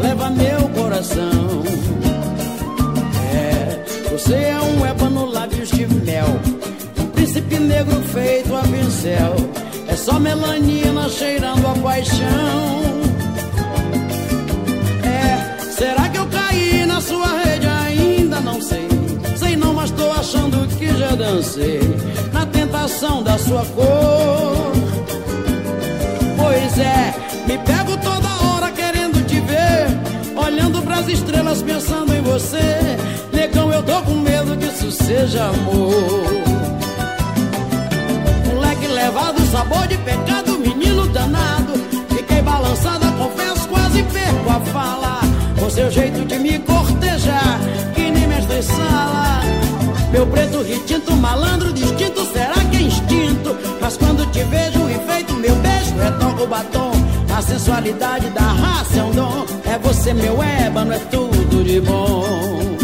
Leva meu coração. É, você é um ébano lábios de mel. Um príncipe negro feito a pincel. É só melanina cheirando a paixão. É, será que eu caí na sua rede? Ainda não sei. Sei não, mas tô achando que já dancei na tentação da sua cor. Pois é, me pego toda pras estrelas pensando em você. Negão, eu tô com medo que isso seja amor. Moleque levado, sabor de pecado, menino danado. Fiquei balançada, confesso, quase perco a fala. Com seu jeito de me cortejar, que nem mestre sala. Meu preto retinto, malandro distinto, será que é instinto? Mas quando te vejo enfeito, meu beijo retoca o batom. A sensualidade da raça é um dom. É você, meu ébano, é tudo de bom.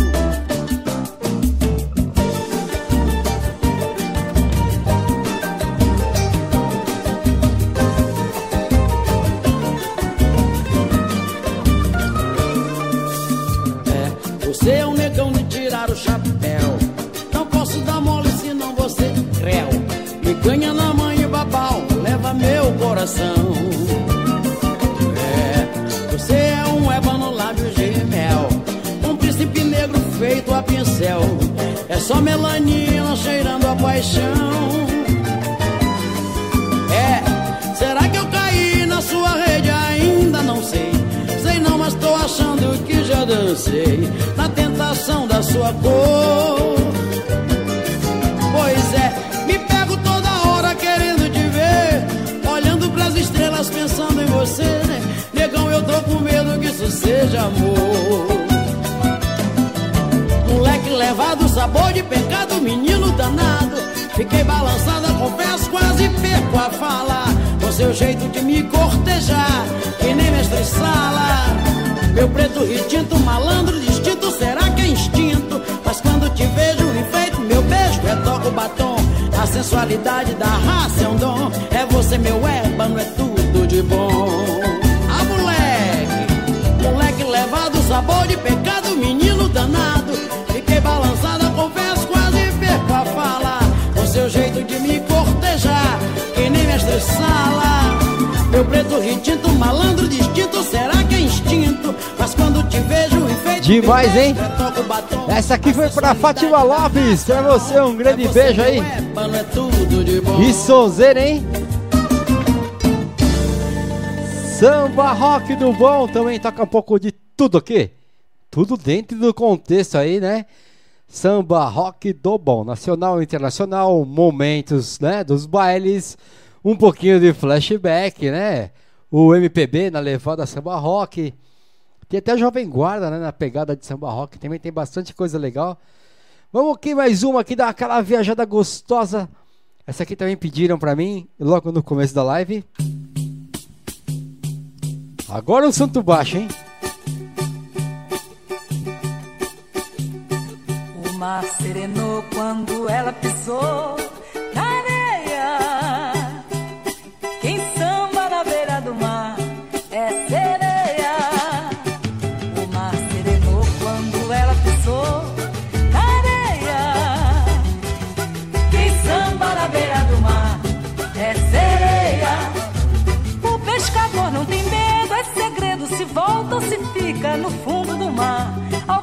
Só melanina cheirando a paixão. É, será que eu caí na sua rede? Ainda não sei. Sei não, mas tô achando que já dancei na tentação da sua cor. Pois é, me pego toda hora querendo te ver, olhando pras estrelas pensando em você. Negão, eu tô com medo que isso seja amor. Levado, sabor de pecado, menino danado. Fiquei balançada, confesso, quase perco a fala. Com seu jeito de me cortejar, que nem mestre sala. Meu preto retinto, malandro distinto, será que é instinto? Mas quando te vejo enfeito, meu beijo retoca o batom. A sensualidade da raça é um dom. É você, meu ébano, é tudo de bom. Ah, moleque, moleque levado, sabor de pecado, menino danado. Seu jeito de me cortejar, que nem mestre sala. Meu preto retinto, malandro distinto, será que é instinto? Mas quando te vejo enfeito, Demais, hein? batom. Essa aqui foi pra Fátima Lopes. Pra você, um grande beijo aí. Ébano é tudo de bom. E sonzeira, hein? Samba rock do bom também toca um pouco de tudo aqui. Tudo dentro do contexto aí, né? Samba rock do bom, nacional e internacional, momentos, né, dos bailes, um pouquinho de flashback, né? O MPB na levada samba rock. Tem até Jovem Guarda, né, na pegada de samba rock, também tem bastante coisa legal. Vamos aqui mais uma aqui, dar aquela viajada gostosa. Essa aqui também pediram pra mim, logo no começo da live. Agora o santo baixo, hein? Mar serenou quando ela pisou na areia. Quem samba na beira do mar é sereia. O mar serenou quando ela pisou na areia. Quem samba na beira do mar é sereia. O pescador não tem medo, é segredo. Se volta ou se fica no fundo do mar. Ao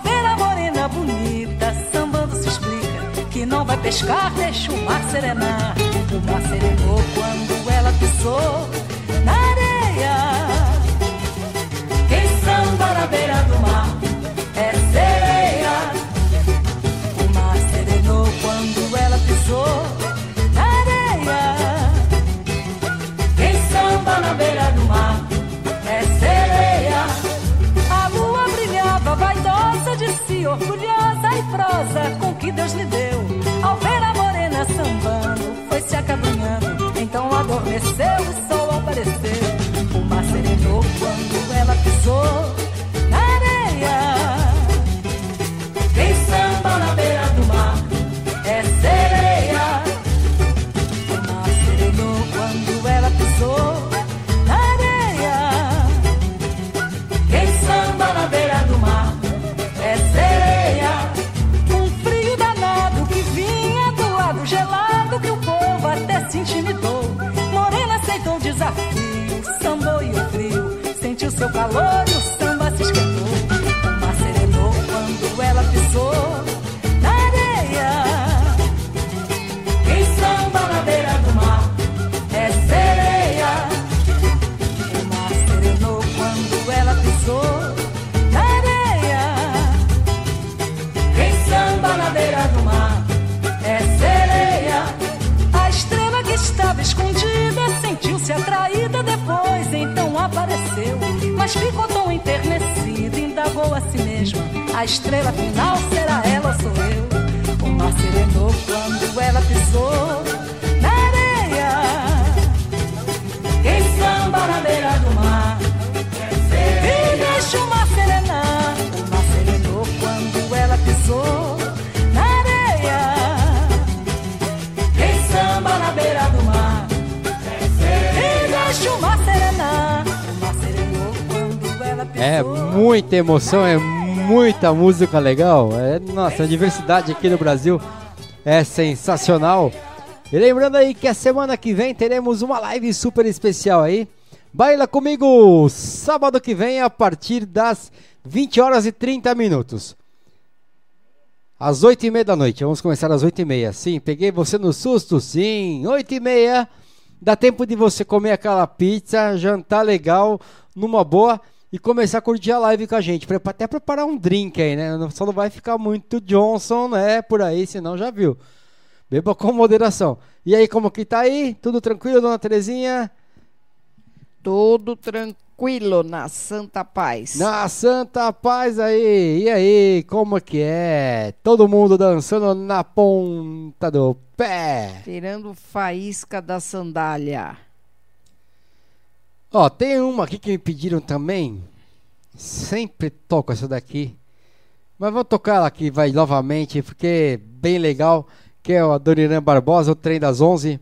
pescar, deixa o mar serenar. O mar serenou quando ela pisou na areia. Quem samba na beira do mar é sereia. O mar serenou quando ela pisou na areia. Quem samba na beira do mar é sereia. A lua brilhava, vaidosa de si, orgulhosa e prosa com que Deus lhe deu. Então adormeceu e o sol apareceu. O mar serenou quando ela pisou A estrela final será ela ou sou eu? O mar serenou quando ela pisou na areia. Quem samba na beira do mar e deixa o mar serenar. O mar serenou quando ela pisou na areia. Quem samba na beira do mar e deixa o mar serenar. O mar serenou quando ela pisou. É muita emoção, é muita música legal. É, nossa, a diversidade aqui no Brasil é sensacional. E lembrando aí que a semana que vem teremos uma live super especial aí. Baila comigo sábado que vem a partir das 20 horas e 30 minutos. Às 8 e meia da noite. Vamos começar às 8 e meia. Sim, peguei você no susto? Sim, 8 e meia. Dá tempo de você comer aquela pizza, jantar legal, numa boa e começar a curtir a live com a gente. Até preparar um drink aí, né? Só não vai ficar muito Johnson, né? Por aí, senão já viu. Beba com moderação. E aí, como que tá aí? Tudo tranquilo, dona Terezinha? Tudo tranquilo na Santa Paz. Na Santa Paz aí. E aí, como que é? Todo mundo dançando na ponta do pé. Tirando faísca da sandália. Ó, tem uma aqui que me pediram também. Sempre toco essa daqui. Mas vou tocar ela aqui, vai novamente, porque é bem legal. Que é a Doriran Barbosa, o trem das 11.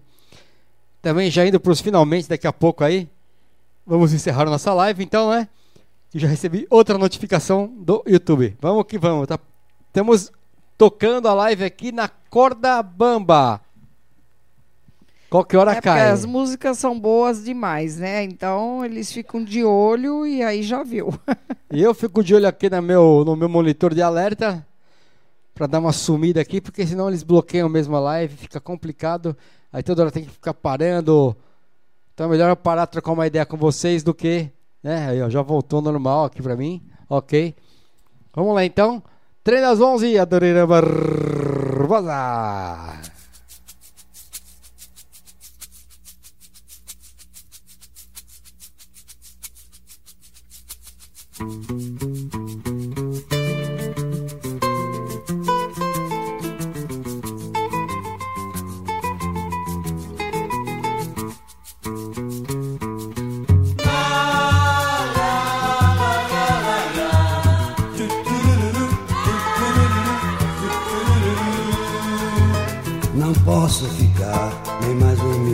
Também já indo para os finalmente daqui a pouco aí. Vamos encerrar nossa live, então, né? E já recebi outra notificação do YouTube. Vamos que vamos, tá? Estamos tocando a live aqui na corda bamba. Qualquer hora É cai. as músicas são boas demais, né? Então eles ficam de olho e aí já viu. E eu fico de olho aqui no meu, no meu monitor de alerta para dar uma sumida aqui, porque senão eles bloqueiam mesmo a live, fica complicado. Aí toda hora tem que ficar parando. Então é melhor eu parar, trocar uma ideia com vocês do que, né? Aí ó, já voltou normal aqui para mim. OK. Vamos lá então. Trem das 11, Adorina Barbosa. Não posso ficar nem mais um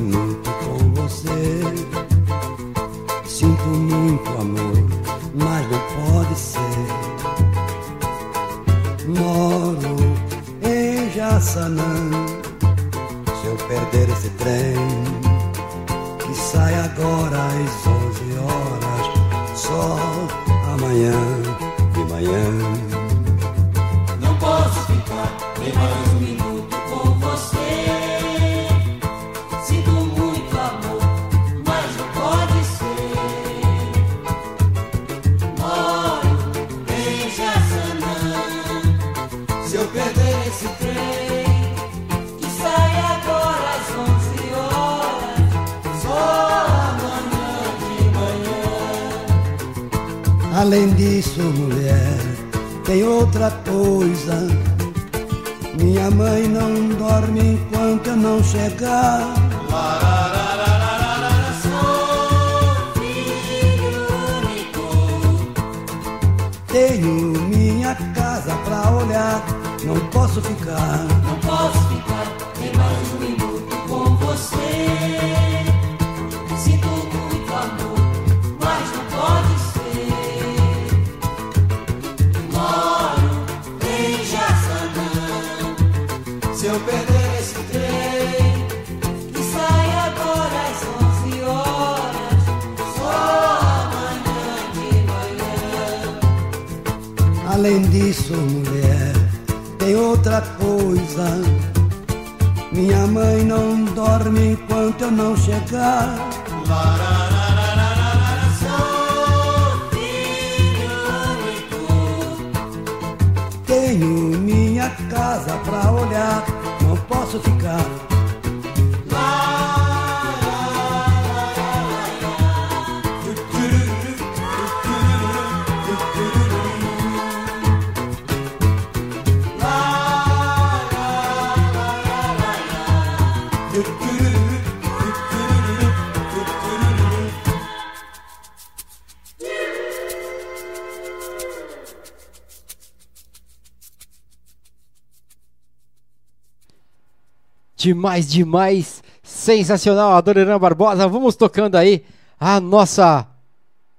Demais, demais. Sensacional, Adoniran Barbosa. Vamos tocando aí a nossa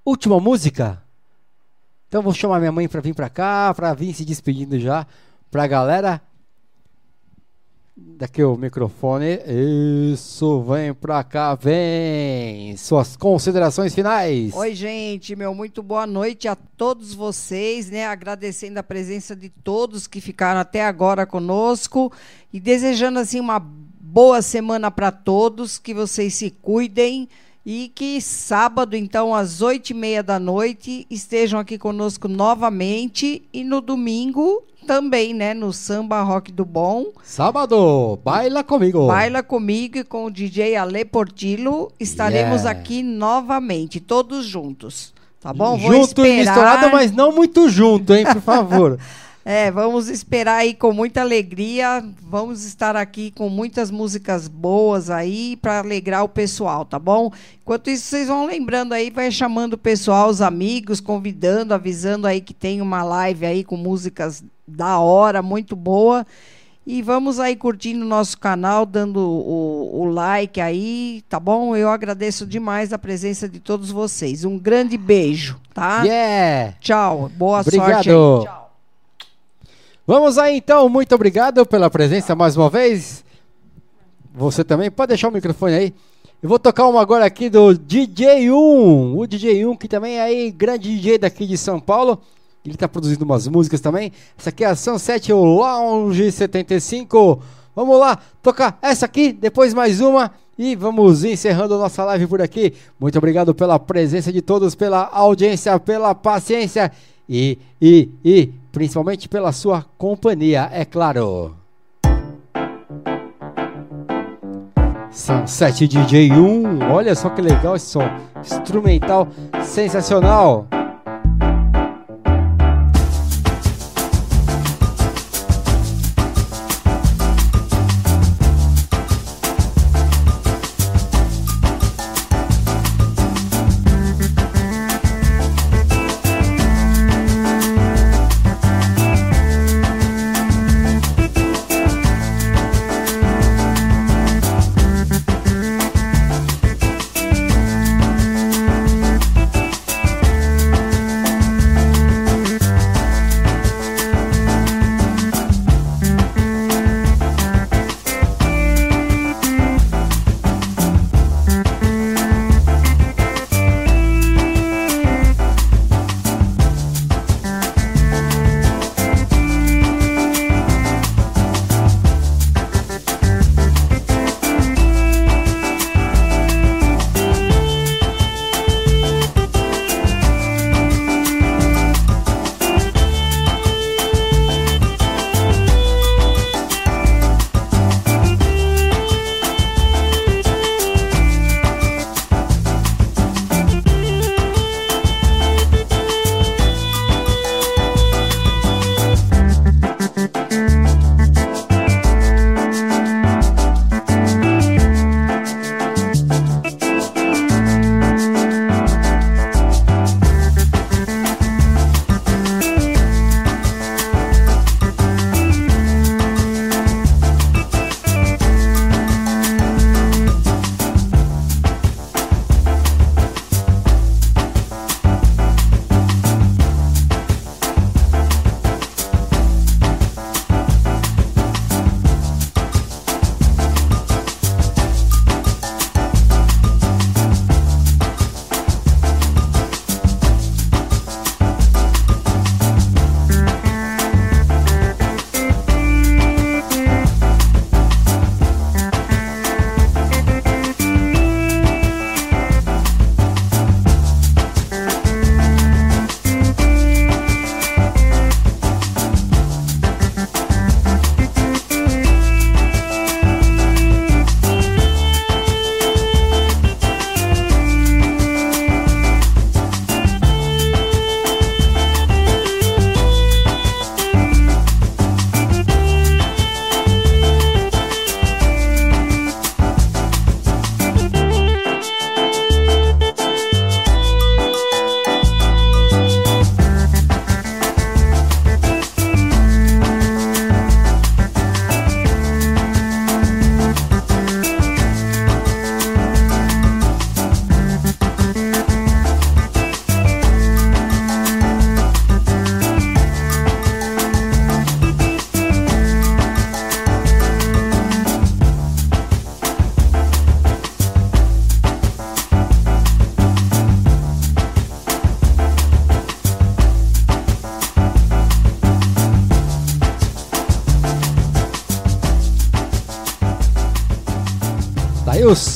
última música. Então vou chamar minha mãe pra vir pra cá, pra vir se despedindo já pra galera. Daqui o microfone. Isso, vem pra cá, vem. Suas considerações finais. Oi, gente, meu muito boa noite a todos vocês, né? Agradecendo a presença de todos que ficaram até agora conosco e desejando assim uma boa semana para todos, que vocês se cuidem e que sábado, então, às oito e meia da noite, estejam aqui conosco novamente e no domingo também, né? No Samba Rock do Bom. Sábado, baila comigo. Baila comigo e com o DJ Ale Portillo estaremos Yeah. aqui novamente, todos juntos. Tá bom? Vou Junto e esperar- misturado, mas não muito junto, hein, por favor. É, vamos esperar aí com muita alegria. Vamos estar aqui com muitas músicas boas aí para alegrar o pessoal, tá bom? Enquanto isso, vocês vão lembrando aí, vai chamando o pessoal, os amigos, convidando, avisando aí que tem uma live aí com músicas da hora, muito boa. E vamos aí curtindo o nosso canal, dando o, o like aí, tá bom? Eu agradeço demais a presença de todos vocês. Um grande beijo, tá? Yeah! Tchau, boa Obrigado. sorte aí. Tchau. Vamos aí então, muito obrigado pela presença mais uma vez. Você também pode deixar o microfone aí. Eu vou tocar uma agora aqui do DJ1, o DJ1 que também é aí grande DJ daqui de São Paulo. Ele tá produzindo umas músicas também. Essa aqui é a Sunset Lounge 75. Vamos lá, tocar essa aqui, depois mais uma e vamos encerrando nossa live por aqui. Muito obrigado pela presença de todos, pela audiência, pela paciência e, e, e principalmente pela sua companhia, é claro. Sunset DJ1, olha só que legal esse som instrumental sensacional.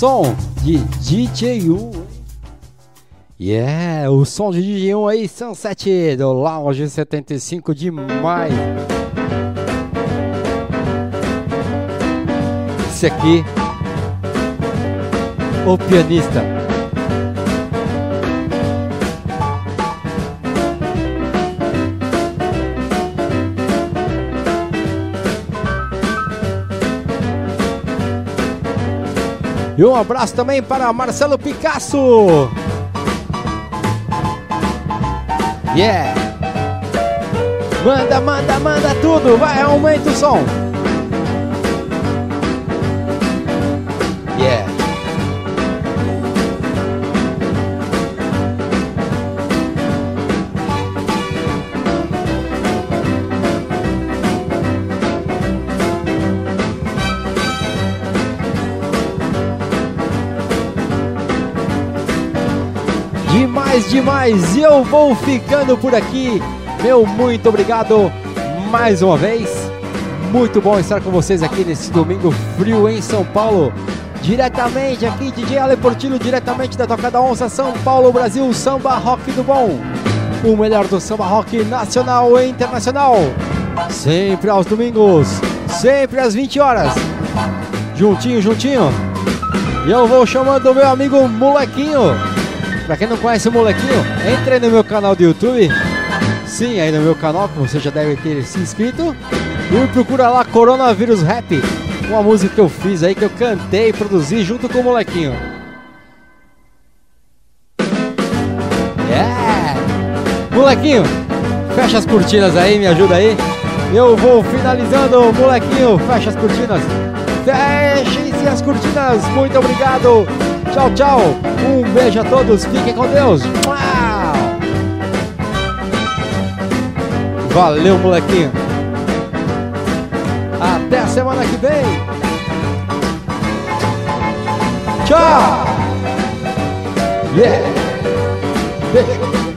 Som de DJ1. Yeah, o som de DJ1 aí, Sunset do Lounge 75 de maio. Esse aqui, o pianista. E um abraço também para Marcelo Picasso. Yeah! Manda, manda, manda tudo, vai, aumenta o som. Demais! E eu vou ficando por aqui. Meu muito obrigado mais uma vez. Muito bom estar com vocês aqui nesse domingo frio em São Paulo. Diretamente aqui, DJ Ale Portillo, diretamente da Tocada Onça, São Paulo, Brasil, Samba Rock do Bom. O melhor do samba rock nacional e internacional. Sempre aos domingos, sempre às 20 horas. Juntinho, juntinho. E eu vou chamando o meu amigo Molequinho. Pra quem não conhece o Molequinho, entre aí no meu canal do YouTube. Sim, aí no meu canal, que você já deve ter se inscrito. E procura lá Coronavírus Rap. Uma música que eu fiz aí, que eu cantei e produzi junto com o Molequinho. Yeah! Molequinho, fecha as cortinas aí, me ajuda aí. Eu vou finalizando, molequinho, fecha as cortinas. Fechem-se as cortinas, muito obrigado. Tchau, tchau. Um beijo a todos, fiquem com Deus. Valeu, molequinho. Até a semana que vem. Tchau. Yeah. Beijo.